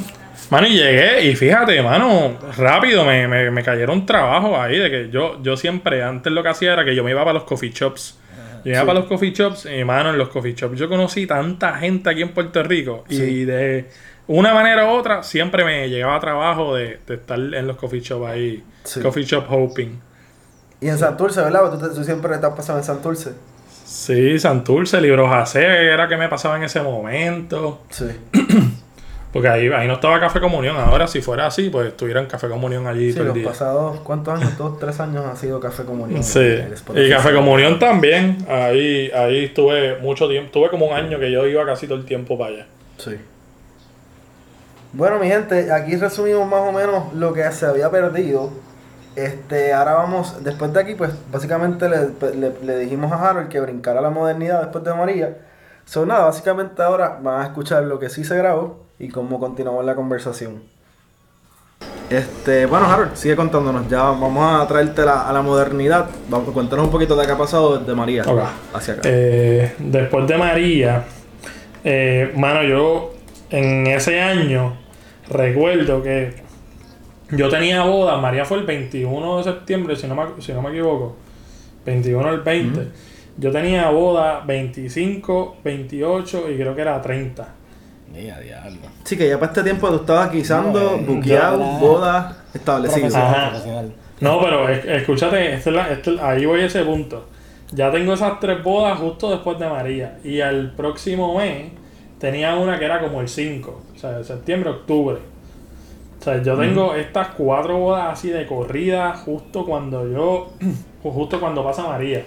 Mano, y llegué y fíjate, mano, rápido me, me, me cayeron trabajos ahí de que yo, yo siempre, antes lo que hacía era que yo me iba para los coffee shops. Yo iba para los coffee shops y, mano, en los coffee shops yo conocí tanta gente aquí en Puerto Rico y de una manera u otra siempre me llegaba trabajo de, de estar en los coffee shops ahí, Sí. coffee shop hoping. Y en Santurce, ¿verdad? Tú, tú siempre estás pasando en Santurce. Sí, Santurce, Libros AC era que me pasaba en ese momento. Sí. Porque ahí, ahí no estaba Café Comunión. Ahora, si fuera así, pues estuviera en Café Comunión allí Sí, los pasados, ¿cuántos años? Dos, tres años ha sido Café Comunión. Sí, Spotify. y Café Comunión también. Ahí, ahí estuve mucho tiempo. Tuve como un año que yo iba casi todo el tiempo para allá. Sí. Bueno, mi gente, aquí resumimos más o menos lo que se había perdido. Este, ahora vamos, después de aquí, pues básicamente le, le- le dijimos a Harold que brincara la modernidad después de María. So, nada, básicamente ahora van a escuchar lo que sí se grabó y cómo continuamos la conversación. Este, bueno, Harold, sigue contándonos. Ya vamos a traerte la- a la modernidad. Vamos, cuéntanos un poquito de qué ha pasado desde María Ok. hacia acá. Eh, después de María, eh, mano, yo en ese año recuerdo que yo tenía boda. María fue el 21 de septiembre, si no me, si no me equivoco. 21 al 20. Yo tenía boda 25, 28 y creo que era 30. Mira, diablo. Sí, que ya para este tiempo tú estabas guisando, No, eh, buqueado, ya- boda establecido. No, pero es- escúchate, esta es la- esta es- ahí voy a ese punto. Ya tengo esas tres bodas justo después de María. Y al próximo mes tenía una que era como el 5, o sea, septiembre, octubre. O sea, yo tengo estas cuatro bodas así de corrida justo cuando yo, justo cuando pasa María.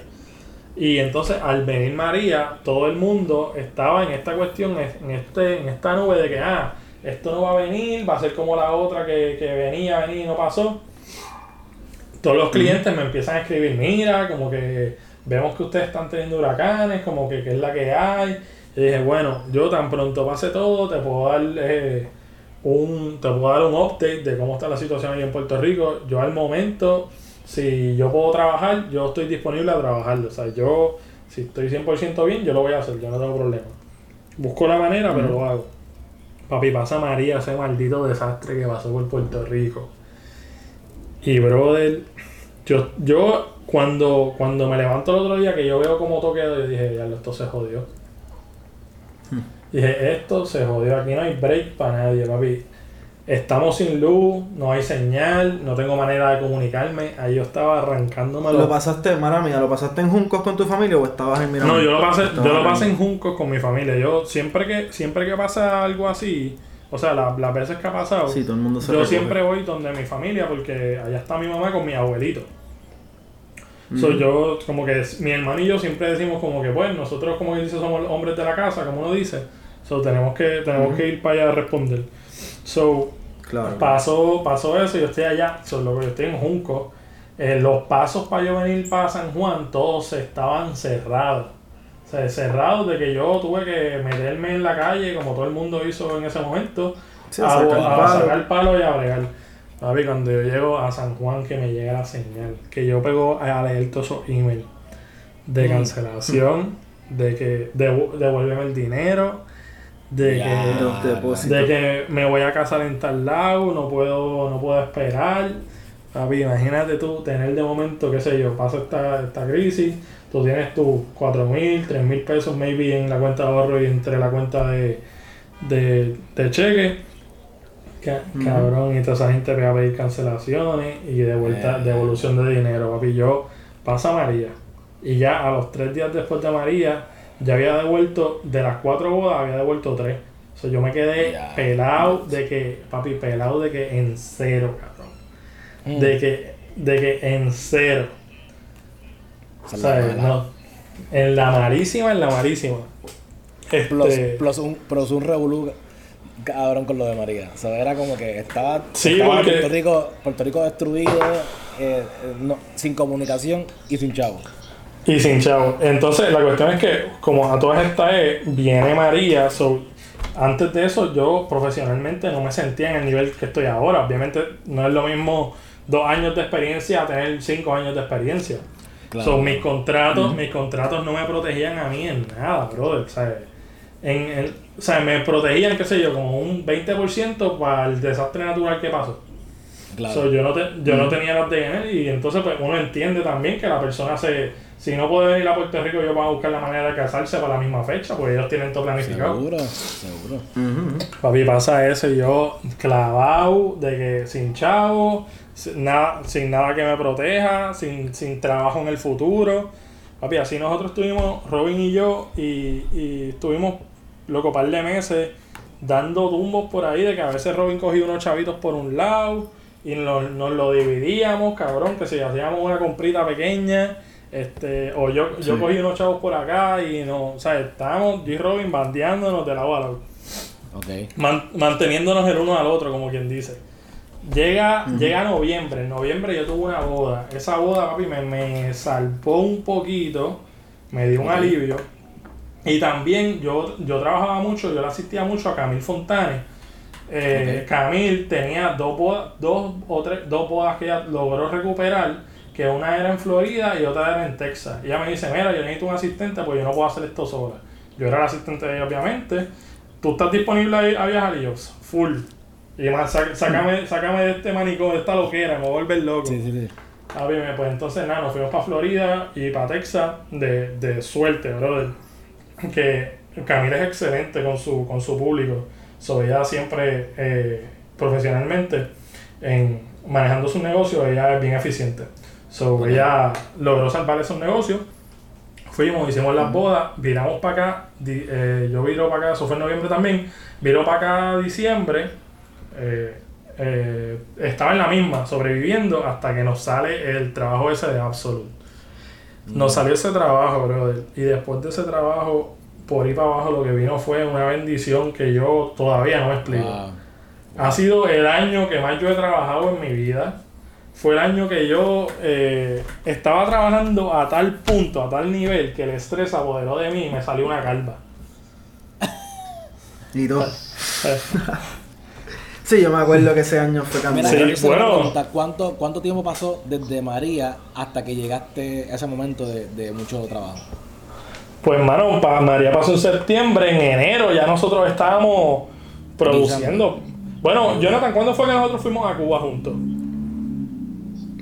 Y entonces al venir María, todo el mundo estaba en esta cuestión, en, este, en esta nube de que, ah, esto no va a venir, va a ser como la otra que, que venía, venía y no pasó todos los clientes me empiezan a escribir, mira, como que vemos que ustedes están teniendo huracanes, como que qué es la que hay. Y dije, bueno, yo tan pronto pase todo, te puedo dar eh, un, te puedo dar un update de cómo está la situación ahí en Puerto Rico. Yo al momento, si yo puedo trabajar, yo estoy disponible a trabajarlo. O sea, yo, si estoy 100% bien, yo lo voy a hacer, yo no tengo problema. Busco la manera, pero lo hago. Papi, pasa María ese maldito desastre que pasó por Puerto Rico. Y brother, yo, yo cuando, cuando me levanto el otro día que yo veo como toquedo, yo dije, ya esto se jodió. Dije, esto se jodió, aquí no hay break para nadie, papi. Estamos sin luz, no hay señal, no tengo manera de comunicarme. Ahí yo estaba arrancándome ¿Lo pasaste, mara mía, lo pasaste en Juncos con tu familia o estabas en Miramar? No, yo lo pasé, yo lo pasé en Juncos con mi familia. Yo siempre que, siempre que pasa algo así, o sea, la- las veces que ha pasado, Sí, todo el mundo se yo recoge. siempre voy donde mi familia porque allá está mi mamá con mi abuelito. Mm. So, yo, como que mi hermano y yo siempre decimos como que, pues, nosotros como que dice somos los hombres de la casa, como uno dice. So, tenemos que, tenemos que ir para allá a responder. So, Claro. pasó, pasó eso, yo estoy allá, so, lo que yo estoy en Junco. Eh, los pasos para yo venir para San Juan, todos estaban cerrados. O sea, cerrados de que yo tuve que meterme en la calle, como todo el mundo hizo en ese momento, Sí, a, a sacar a palo. sacar palo y a bregar. Papi, cuando yo llego a San Juan, que me llega la señal, que yo pego a leer todos esos emails de Mm. cancelación, de que devu- devuélveme el dinero, de que de que me voy a casar en tal lado, no puedo, no puedo esperar. Papi, imagínate tú tener de momento, qué sé yo, pasa esta, esta crisis, tú tienes tus 4 mil, 3 mil pesos maybe en la cuenta de ahorro y entre la cuenta de, de, de cheque. Ca-. Cabrón, y toda esa gente va a pedir cancelaciones y de vuelta, Eh. devolución de dinero, papi. Yo pasa María. Y ya a los tres días después de María, ya había devuelto, de las cuatro bodas, había devuelto tres. O sea, yo me quedé pelado de que, papi, pelado de que en cero, cabrón. Mm. De que, de que en cero. O sea, no. En la marísima, en la marísima. Este, Plus, plus un, plus un revolú cabrón con lo de María. O sea, era como que estaba, Sí, estaba porque- Puerto, Rico, Puerto Rico destruido, eh, eh, no, sin comunicación y sin chavo. Y sin chavo. Entonces, la cuestión es que, como a todas estas es, viene María. So, antes de eso, yo profesionalmente no me sentía en el nivel que estoy ahora. Obviamente, no es lo mismo dos años de experiencia a tener cinco años de experiencia. Claro. So, mis contratos, mis contratos no me protegían a mí en nada, brother. O sea, en, en- o sea, me protegían, qué sé yo, como un 20% para el desastre natural que pasó. Claro. So, yo no, te- yo no tenía las de él y entonces pues uno entiende también que la persona se... Si no puede venir a Puerto Rico, ellos van a buscar la manera de casarse para la misma fecha, porque ellos tienen todo planificado. seguro, seguro. Ujú. Papi, pasa eso y yo clavado de que sin chavo, sin nada, sin nada que me proteja, sin, sin trabajo en el futuro. Papi, así nosotros estuvimos, Robin y yo, y, y estuvimos, loco, par de meses dando tumbos por ahí de que a veces Robin cogía unos chavitos por un lado y nos, nos lo dividíamos, cabrón, que si hacíamos una comprita pequeña, este, o yo, yo cogí unos chavos por acá y no, o sea, estábamos yo y Robin bandeándonos de lado a lado man- manteniéndonos el uno al otro, como quien dice. Llega, llega noviembre, en noviembre yo tuve una boda. Esa boda, papi, me, me salvó un poquito, me dio un alivio. Y también yo, yo trabajaba mucho, yo le asistía mucho a Camil Fontane. Eh. Camil tenía dos bodas, dos o tres, dos bodas que ella logró recuperar, que una era en Florida y otra era en Texas. Y ella me dice, mira, yo necesito un asistente, pues yo no puedo hacer esto sola. Yo era el asistente de ella, obviamente. ¿Tú estás disponible a, a viajar? Y yo, full. Y más, sá- sácame, sácame de este manicomio, de esta loquera, me voy a volver loco. Sí, sí, sí. Ah, bien, pues entonces nada, nos fuimos para Florida y para Texas de, de suerte, brother. Que Camila es excelente con su, con su público. So, ella siempre, eh, profesionalmente, en manejando su negocio, ella es bien eficiente. So, ella logró salvar esos negocios. Fuimos, hicimos las bodas, viramos para acá. di- eh, yo viro para acá, eso fue en noviembre también. Viro para acá diciembre. eh, eh, estaba en la misma, sobreviviendo hasta que nos sale el trabajo ese de Absolute. Nos salió ese trabajo, brother. Y después de ese trabajo, por ir para abajo, lo que vino fue una bendición que yo todavía no me explico. Wow. Ha sido el año que más yo he trabajado en mi vida. Fue el año que yo eh, estaba trabajando a tal punto, a tal nivel, que el estrés apoderó de mí y me salió una calva. Y todo. Sí, yo me acuerdo que ese año fue Mira, cambiado. Sí, bueno. ¿cuánto, ¿cuánto tiempo pasó desde María hasta que llegaste a ese momento de, de mucho trabajo? Pues, mano, pa- María pasó en septiembre, en enero ya nosotros estábamos produciendo. Bueno, Jonathan, ¿cuándo fue que nosotros fuimos a Cuba juntos?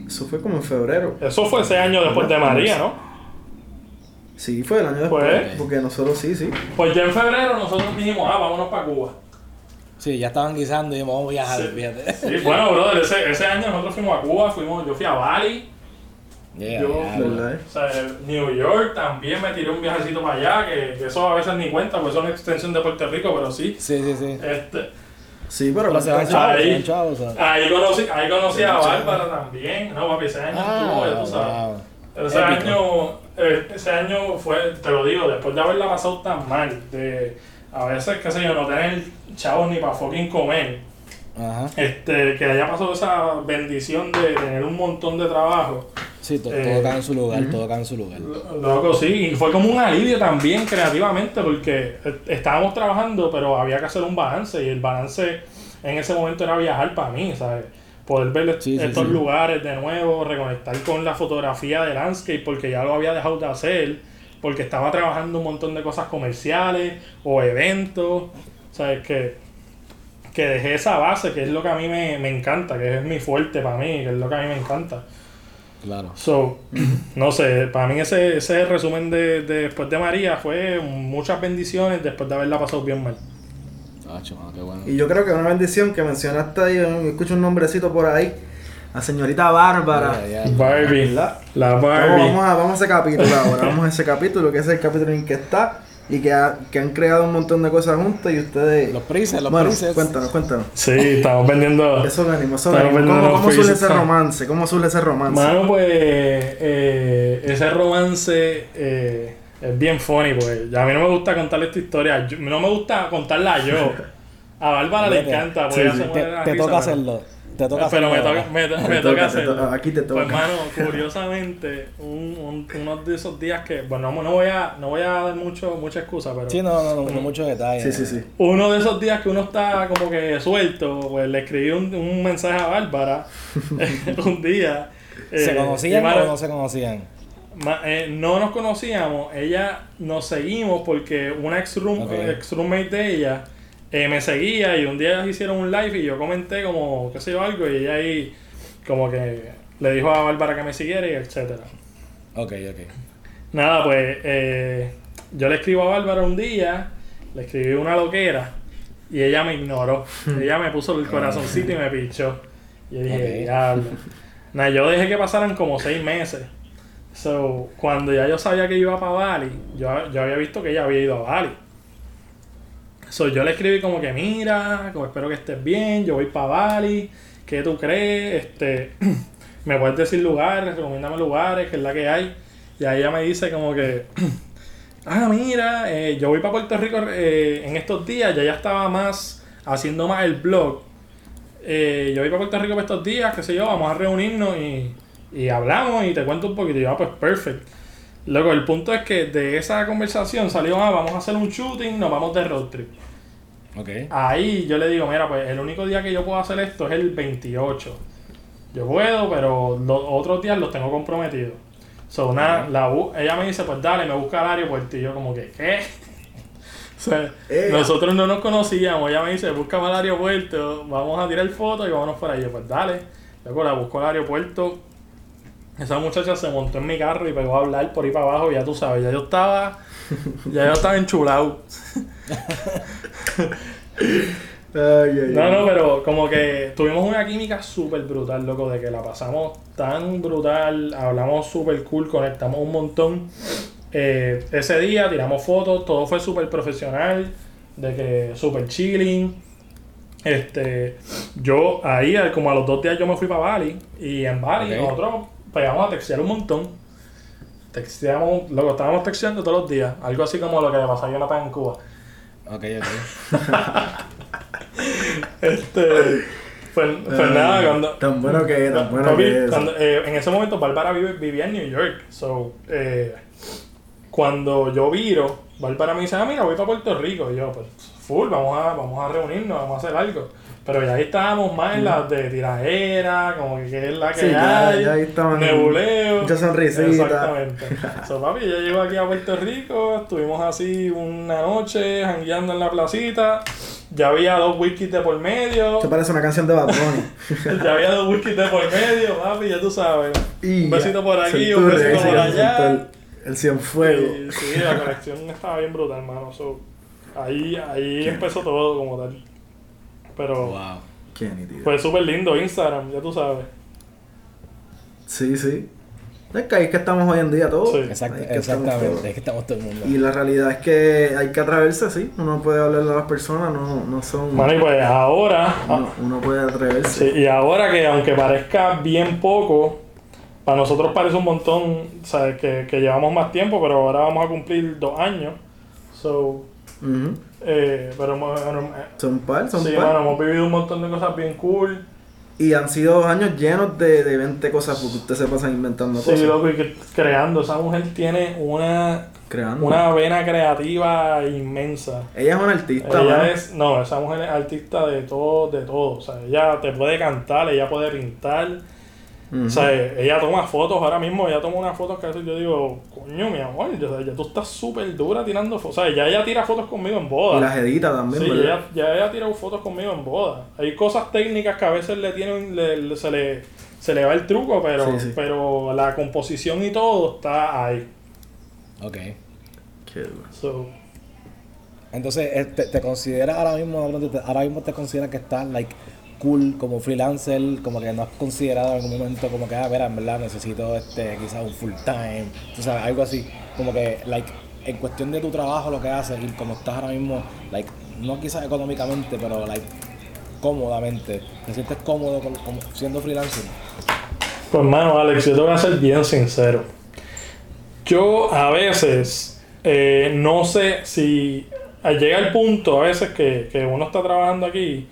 Eso fue como en febrero. Eso fue ese año después de María, ¿no? Sí, fue el año después. Pues. Porque nosotros sí, sí. Pues ya en febrero nosotros dijimos, ah, vámonos para Cuba. Sí, ya estaban guisando y dijimos, vamos a viajar, Sí. fíjate. Sí, bueno, brother, ese, ese año nosotros fuimos a Cuba, fuimos, yo fui a Bali, Yeah, Yo- yeah, ¿Verdad? o sea, New York también me tiré un viajecito para allá, que, que eso a veces ni cuenta, pues es una extensión de Puerto Rico, pero sí. Sí, sí, sí. Este, Sí, pero Pero se van chavos, Ahí. chavos. ahí conocí, ahí conocí a Bárbara también, no papi, ese año estuvo, ya Ah, tú sabes. wow. Ese Épico. año, eh, ese año fue, te lo digo, después de haberla pasado tan mal, de a veces, qué sé yo, no tener chavos ni para fucking comer, Ajá. este, que haya pasado esa bendición de tener un montón de trabajo. Sí, to- Eh, todo cae en su lugar, todo cae en su lugar. Loco, sí, y fue como un alivio también creativamente porque eh, estábamos trabajando, pero había que hacer un balance y el balance en ese momento era viajar para mí, ¿sabes? Poder ver est- Sí, sí, estos sí. lugares de nuevo, reconectar con la fotografía de landscape porque ya lo había dejado de hacer, porque estaba trabajando un montón de cosas comerciales o eventos, ¿sabes? Que, que dejé esa base, que es lo que a mí me, me encanta, que es mi fuerte para mí, que es lo que a mí me encanta. Claro. So, no sé, para mí ese, ese resumen de, de después de María fue muchas bendiciones después de haberla pasado bien mal. Ah, mano, qué bueno. Y yo creo que una bendición que mencionaste ahí, escucho un nombrecito por ahí. La señorita Bárbara. Barbie, la Vamos, Barbie. vamos a, vamos a ese capítulo ahora. Vamos a ese capítulo, que es el capítulo en que está. Y que, ha- que han creado un montón de cosas juntas y ustedes... Los prises, los bueno, prises. cuéntanos, cuéntanos. Sí, estamos vendiendo. Eso venimos, eso Estamos venimos. vendiendo ¿Cómo, cómo surge ese romance? ¿Cómo surge ese romance? Mano, pues eh, ese romance eh, es bien funny, pues a mí no me gusta contarle esta historia, yo- no me gusta contarla yo. A Bárbara le encanta, pues Sí, sí. Te, la risa, toca pero- hacerlo. Te toca Pero me toca, me, toca te hacerlo. aquí te toca. Pues, mano, curiosamente, un, un- uno de esos días que, bueno, no, no voy a, no voy a dar mucho, mucha excusa, pero Sí, no, no, no, no muchos detalles. Sí, sí, sí. uno de esos días que uno está como que suelto, pues le escribí un, un mensaje a Bárbara un día. ¿Se eh, conocían y, mano, o no se conocían? Ma- eh, no nos conocíamos, ella nos seguimos porque una ex, room, ex roommate de ella eh, me seguía y un día ellas hicieron un live y yo comenté como, qué sé yo, algo y ella ahí como que le dijo a Bárbara que me siguiera y etcétera. Ok, ok. Nada, pues eh, yo le escribo a Bárbara un día, le escribí una loquera y ella me ignoró. ella me puso el corazoncito y me pichó. Y yo dije, Ok. diablo. Nada, yo dejé que pasaran como seis meses. So, cuando ya yo sabía que iba para Bali, yo, yo había visto que ella había ido a Bali. So, yo le escribí como que, mira, como espero que estés bien, yo voy para Bali, ¿qué tú crees? Este, me puedes decir lugares, recomiéndame lugares, que es la que hay. Y ahí ella me dice como que, ah, mira, eh, yo voy para Puerto Rico eh, en estos días, ya ya estaba más haciendo más el blog. Eh, yo voy para Puerto Rico para estos días, qué sé yo, vamos a reunirnos y, y hablamos y te cuento un poquito. Y yo, ah, pues perfecto. Luego, el punto es que de esa conversación salió, ah, vamos a hacer un shooting, nos vamos de road trip. Ok. Ahí yo le digo, mira, pues el único día que yo puedo hacer esto es el 28. Yo puedo, pero los otros días los tengo comprometidos. So, una, la, ella me dice, pues dale, me busca al aeropuerto. Y yo como que, ¿qué? O sea, Ea. nosotros no nos conocíamos. Ella me dice, búscame al aeropuerto, vamos a tirar fotos y vámonos por ahí. Yo, pues dale. Luego la busco al aeropuerto. Esa muchacha se montó en mi carro y pegó a hablar por ahí para abajo. Ya tú sabes, ya yo estaba, ya yo estaba enchulado. Ay, ay, No, no, pero como que tuvimos una química súper brutal, loco, de que la pasamos tan brutal, hablamos súper cool, conectamos un montón. Eh, ese día tiramos fotos, todo fue súper profesional, de que súper chilling. Este, yo ahí, como a los dos días yo me fui para Bali, y en Bali Ok. nosotros pegamos a textear un montón. Texteamos, loco, estábamos texteando todos los días, algo así como lo que le pasó a Jonathan en Cuba. Ok, ok. Este, pues, pues nada, cuando, Tan bueno que es, tan bueno Papi, que es. cuando- eh, en ese momento Bárbara vive- vivía en New York. So, eh, cuando yo viro, Bárbara me dice, ah, mira, voy para Puerto Rico. Y yo, pues, full, vamos a, vamos a reunirnos, vamos a hacer algo. Pero ya ahí estábamos más en las de tiradera, como que es la que Sí, ya- hay, ya estaban nebuleo. mucha sonrisita. Exactamente. so, papi, yo llego aquí a Puerto Rico, estuvimos así una noche, jangueando en la placita. Ya había dos whiskies de por medio. Esto parece una canción de Bad Bunny. Ya había dos whiskies de por medio, papi, ya tú sabes. Y un besito por aquí, un besito por allá. El, el cienfuego. Y, sí, la conexión estaba bien brutal, hermano. So, ahí ahí empezó todo como tal. Pero Wow. Qué fue súper lindo Instagram, ya tú sabes. Sí, sí. Es que ahí es que estamos hoy en día todos. Sí. Es que exactamente. todos. Es que estamos todo el mundo. Y la realidad es que hay que atreverse así. Uno puede hablarle a las personas, no, no son. Bueno, y pues ahora, uno, uno puede atreverse. sí, y ahora que aunque parezca bien poco, para nosotros parece un montón, sabes que, que llevamos más tiempo, pero ahora vamos a cumplir dos años. So, Ujú. Eh, pero eh, Son par, son sí, par. bueno, hemos vivido un montón de cosas bien cool. Y han sido años llenos de, de 20 cosas porque usted se pasa inventando Sí, cosas. loco, y que creando. Esa mujer tiene una, Creando. una vena creativa inmensa. Ella es una artista, Ella es, no, esa mujer es artista de todo, de todo. O sea, ella te puede cantar, ella puede pintar. O sea, ella toma fotos ahora mismo, ella toma unas fotos que a veces yo digo, coño, mi amor, yo- ya tú estás súper dura tirando fotos. O sea, ya ella tira fotos conmigo en boda. y las edita también, Sí, ¿verdad? ya, ya ella ha tirado fotos conmigo en boda. Hay cosas técnicas que a veces le tienen, le- le- se, le, se le va el truco, pero, Sí, sí. pero la composición y todo está ahí. Ok. Qué. So, Entonces, eh, te, te consideras ahora mismo, ahora mismo te consideras que estás like cool como freelancer, como que no has considerado en algún momento como que, ah, en verdad necesito este quizás un full time, tú sabes, algo así, como que like en cuestión de tu trabajo, lo que haces y como estás ahora mismo, like no quizás económicamente, pero like cómodamente, te sientes cómodo con- siendo freelancer. Pues mano, Alex, yo te voy a ser bien sincero. Yo a veces eh, no sé si llega el punto a veces que, que uno está trabajando aquí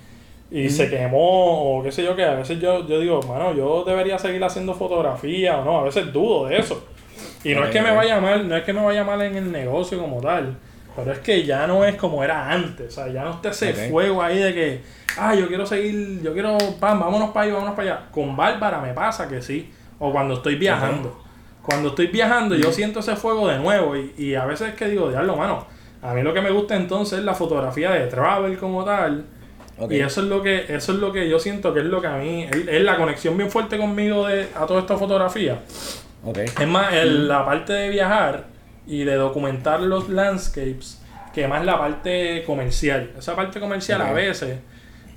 y se quemó o qué sé yo qué. A veces yo, yo digo, mano, yo debería seguir haciendo fotografía o no. A veces dudo de eso. Y no es que me vaya mal, no es que me vaya mal en el negocio como tal. Pero es que ya no es como era antes. O sea, ya no está ese fuego ahí de que, ah, yo quiero seguir, yo quiero, pam, vámonos para allá, vámonos para allá. Con Bárbara me pasa que sí. O cuando estoy viajando. Cuando estoy viajando, yo siento ese fuego de nuevo. Y, y a veces es que digo, diablo, mano. A mí lo que me gusta entonces es la fotografía de travel como tal. Y eso es lo que, eso es lo que yo siento que es lo que a mí, es, es la conexión bien fuerte conmigo de, a toda esta fotografía. Ok. Es más, el- la parte de viajar y de documentar los landscapes, que más la parte comercial. Esa parte comercial a veces,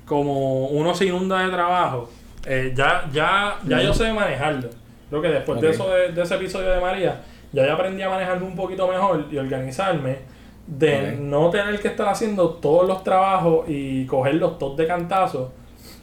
como uno se inunda de trabajo, eh, ya, ya, ya yo sé manejarlo. Creo que después de eso de, de ese episodio de María, ya yo aprendí a manejarme un poquito mejor y organizarme. De no tener que estar haciendo todos los trabajos y coger los tops de cantazo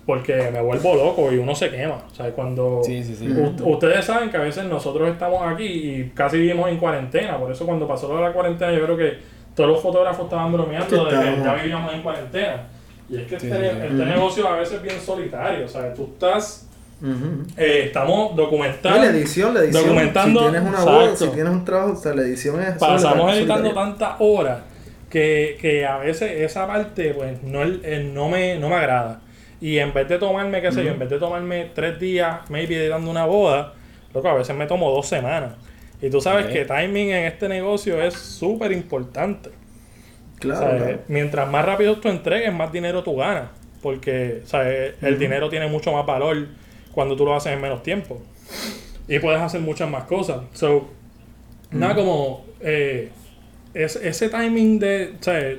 porque me vuelvo loco y uno se quema. O sea, cuando Sí, sí, sí. Ustedes saben que a veces nosotros estamos aquí y casi vivimos en cuarentena, por eso cuando pasó lo de la cuarentena yo creo que todos los fotógrafos estaban bromeando de que ya vivíamos en cuarentena. Y es que este, este negocio a veces es bien solitario, o sea, tú estás, Eh, estamos documentando, la edición, la edición. documentando, si tienes una boda, si tienes un trabajo, o sea, la edición es. pasamos editando tantas horas que, que a veces esa parte pues no, eh, no, me, no me agrada. Y en vez de tomarme, qué sé yo, en vez de tomarme tres días, maybe editando una boda, loco, a veces me tomo dos semanas. Y tú sabes que timing en este negocio es súper importante. Claro. Mientras más rápido tú entregues, más dinero tú ganas. Porque ¿sabes? el dinero tiene mucho más valor cuando tú lo haces en menos tiempo. Y puedes hacer muchas más cosas. So, nada como eh, es- ese timing de.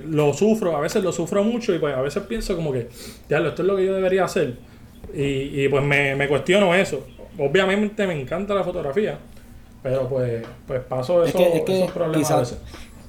Lo sufro, a veces lo sufro mucho y pues a veces pienso como que, diablo, esto es lo que yo debería hacer. Y, y pues me, me cuestiono eso. Obviamente me encanta la fotografía, pero pues, pues paso Es eso, que, es que esos problemas a quizás, veces.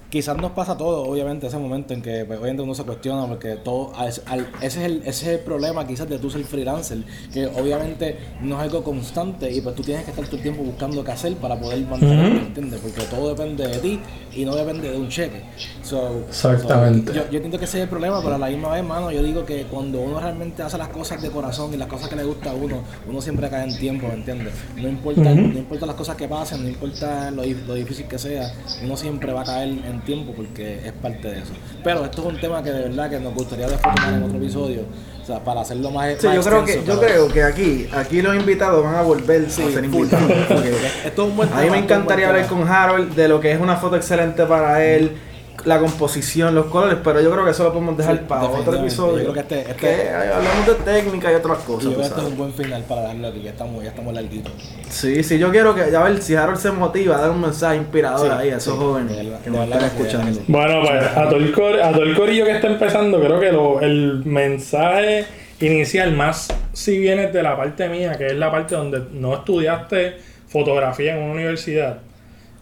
Quizás nos pasa todo, obviamente, ese momento en que pues, obviamente uno se cuestiona porque todo, al- al- ese, es el, ese es el problema quizás de tú ser freelancer, que obviamente no es algo constante y pues tú tienes que estar todo el tiempo buscando qué hacer para poder mantenerte, Ujú. ¿entiendes? Porque todo depende de ti y no depende de un cheque. So, Exactamente. so, yo, yo entiendo que ese es el problema, pero a la misma vez, mano, yo digo que cuando uno realmente hace las cosas de corazón y las cosas que le gusta a uno, uno siempre cae en tiempo, ¿me entiendes? No importa, no importa las cosas que pasen, no importa lo, lo difícil que sea, uno siempre va a caer en tiempo porque es parte de eso. Pero esto es un tema que de verdad que nos gustaría tomar en otro episodio, o sea, para hacerlo más Sí, más yo creo que, yo creo que aquí, aquí los invitados van a volver a ser invitados. porque Esto es un buen a mí me encantaría hablar con Harold de lo que es una foto excelente para él, la composición, los colores, pero yo creo que eso lo podemos dejar Sí, para otro episodio. Yo creo que este- este- que hablamos de técnica y otras cosas. yo creo que este es un buen final para darle aquí, ya estamos, ya estamos larguitos. Sí, sí, yo quiero que, ya ver si Harold se motiva a dar un mensaje inspirador Sí, ahí a esos sí, jóvenes de que nos están escuchando. Bueno, pues a todo el, cor- a todo el corillo que está empezando, creo que lo- el mensaje inicial más si viene de la parte mía, que es la parte donde no estudiaste fotografía en una universidad.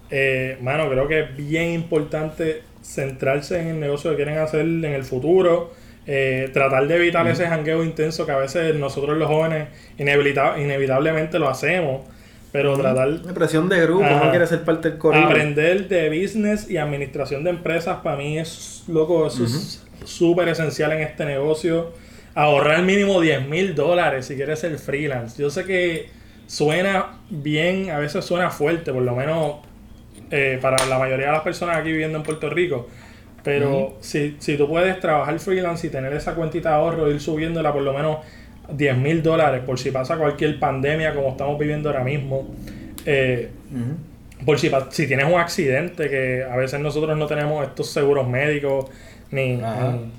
Eh, mano, creo que es bien importante centrarse en el negocio que quieren hacer en el futuro. eh, tratar de evitar ese jangueo intenso que a veces nosotros los jóvenes inevita- inevitablemente lo hacemos. Pero tratar La presión de grupo, Ajá. no quiere ser parte del corrido. Aprender de business y administración de empresas para mí es, loco, eso es súper esencial en este negocio. Ahorrar mínimo 10 mil dólares si quieres ser freelance. Yo sé que suena bien, a veces suena fuerte, por lo menos eh, para la mayoría de las personas aquí viviendo en Puerto Rico. Pero si, si tú puedes trabajar freelance y tener esa cuentita de ahorro, ir subiéndola por lo menos 10 mil dólares por si pasa cualquier pandemia como estamos viviendo ahora mismo. Eh, por si, si tienes un accidente, que a veces nosotros no tenemos estos seguros médicos ni, Ajá. ni-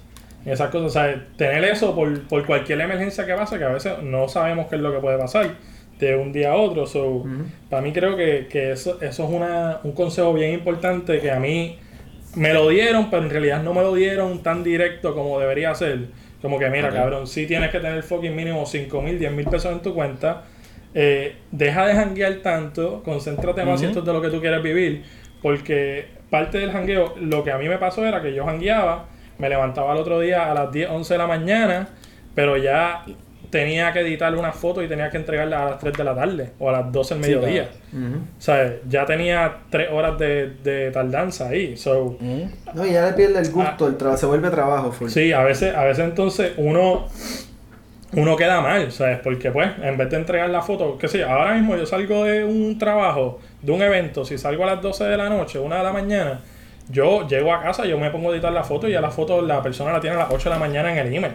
ni esas cosas. O sea, tener eso por, por cualquier emergencia que pase, que a veces no sabemos qué es lo que puede pasar de un día a otro. So, Para mí creo que, que eso, eso es una, un consejo bien importante que a mí me lo dieron, pero en realidad no me lo dieron tan directo como debería ser. Como que, mira, cabrón, sí tienes que tener fucking mínimo 5 mil, 10 mil pesos en tu cuenta. Eh, deja de janguear tanto, concéntrate más si Ujú. esto es de lo que tú quieres vivir. Porque parte del jangueo, lo que a mí me pasó era que yo jangueaba, me levantaba el otro día a las 10, 11 de la mañana, pero ya tenía que editar una foto y tenía que entregarla a las 3 de la tarde o a las 12 del Sí, mediodía. claro. Ujú. O sea, ya tenía 3 horas de, de tardanza ahí. So. No, y ya le pierde el gusto, el trabajo, se vuelve trabajo. full. Ah. Sí, a veces, a veces entonces uno, uno queda mal, ¿sabes? Porque pues, en vez de entregar la foto, que sé, yo, ahora mismo yo salgo de un trabajo, de un evento, si salgo a las 12 de la noche, 1 de la mañana, yo llego a casa, yo me pongo a editar la foto y ya la foto la persona la tiene a las 8 de la mañana en el email.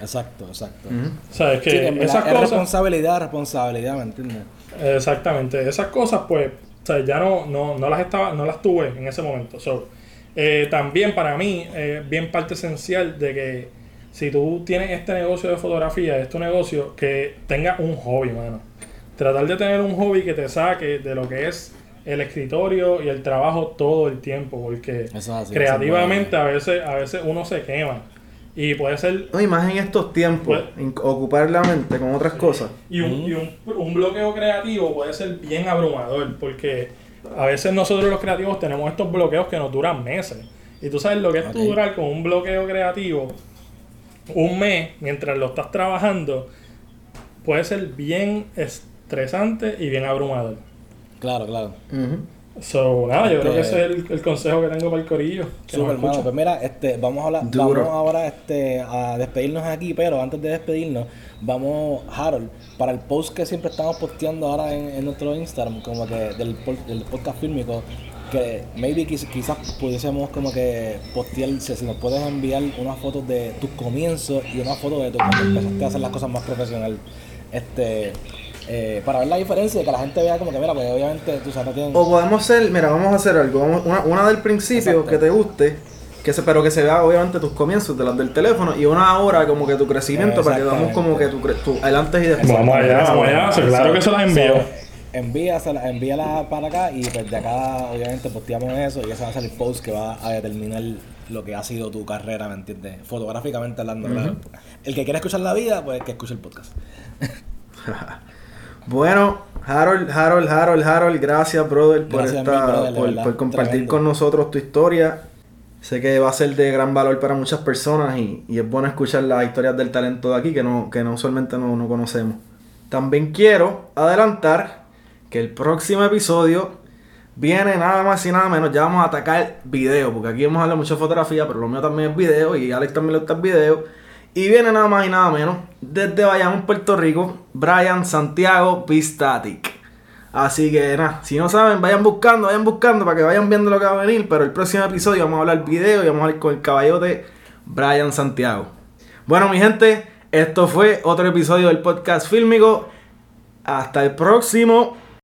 Exacto, exacto. ¿Sabes? Que Sí, en esas es cosas... responsabilidad, responsabilidad, ¿me entiendes? Exactamente, esas cosas pues, o sea, ya no, no, no las estaba, no las tuve en ese momento. So, eh, también para mí, eh, bien parte esencial de que si tú tienes este negocio de fotografía, este negocio, que tenga un hobby, mano. Tratar de tener un hobby que te saque de lo que es el escritorio y el trabajo todo el tiempo, porque así, creativamente a veces, a veces uno se quema. Y puede ser No, y más en estos tiempos, ocupar la mente con otras cosas. Y, un, y un, un bloqueo creativo puede ser bien abrumador, porque a veces nosotros los creativos tenemos estos bloqueos que nos duran meses. Y tú sabes lo que es tu Ok. durar con un bloqueo creativo un mes mientras lo estás trabajando puede ser bien estresante y bien abrumador. Claro, claro. Ujú. So, nada, yo creo que ese es el, el consejo que tengo para el corillo. Que Super, hermano. escucha. Pues mira, este, vamos a hablar, Duro. vamos ahora este, a despedirnos aquí, pero antes de despedirnos, vamos, Harold, para el post que siempre estamos posteando ahora en, en nuestro Instagram, como que del, del podcast fílmico, que maybe quiz- quizás pudiésemos como que postear, si si nos puedes enviar unas fotos de tus comienzos y unas fotos de tu cuando empezaste a hacer las cosas más profesional. Este, eh, para ver la diferencia y que la gente vea como que, mira, pues obviamente tú sabes, no tienen... O podemos hacer, mira, vamos a hacer algo. Vamos- una, una del principio Exacto. que te guste, que se, pero que se vea obviamente tus comienzos de las del teléfono y una ahora como que tu crecimiento para que veamos como que tu, tu el antes y después. Vamos allá, vamos allá. Claro que se las envío. So, envíasela, envíala para acá y pues de acá obviamente posteamos eso y ese va a ser el post que va a determinar lo que ha sido tu carrera, ¿me entiendes? Fotográficamente hablando, claro. El que quiera escuchar la vida, pues que escuche el podcast. Bueno, Harold, Harold, Harold, Harold, gracias, brother, por, Gracias esta- brother, por, verdad, por compartir tremendo. con nosotros tu historia. Sé que va a ser de gran valor para muchas personas y, y es bueno escuchar las historias del talento de aquí que no, que no usualmente no, no conocemos. También quiero adelantar que el próximo episodio viene nada más y nada menos. Ya vamos a atacar video, porque aquí hemos hablado mucho de fotografía, pero lo mío también es video y Alex también le gusta el video. Y viene nada más y nada menos desde Bayamón, Puerto Rico, Brian Santiago Pistatic. Así que nada, si no saben, vayan buscando, vayan buscando para que vayan viendo lo que va a venir. Pero el próximo episodio vamos a hablar video y vamos a hablar con el caballote Brian Santiago. Bueno, mi gente, esto fue otro episodio del podcast fílmico. Hasta el próximo.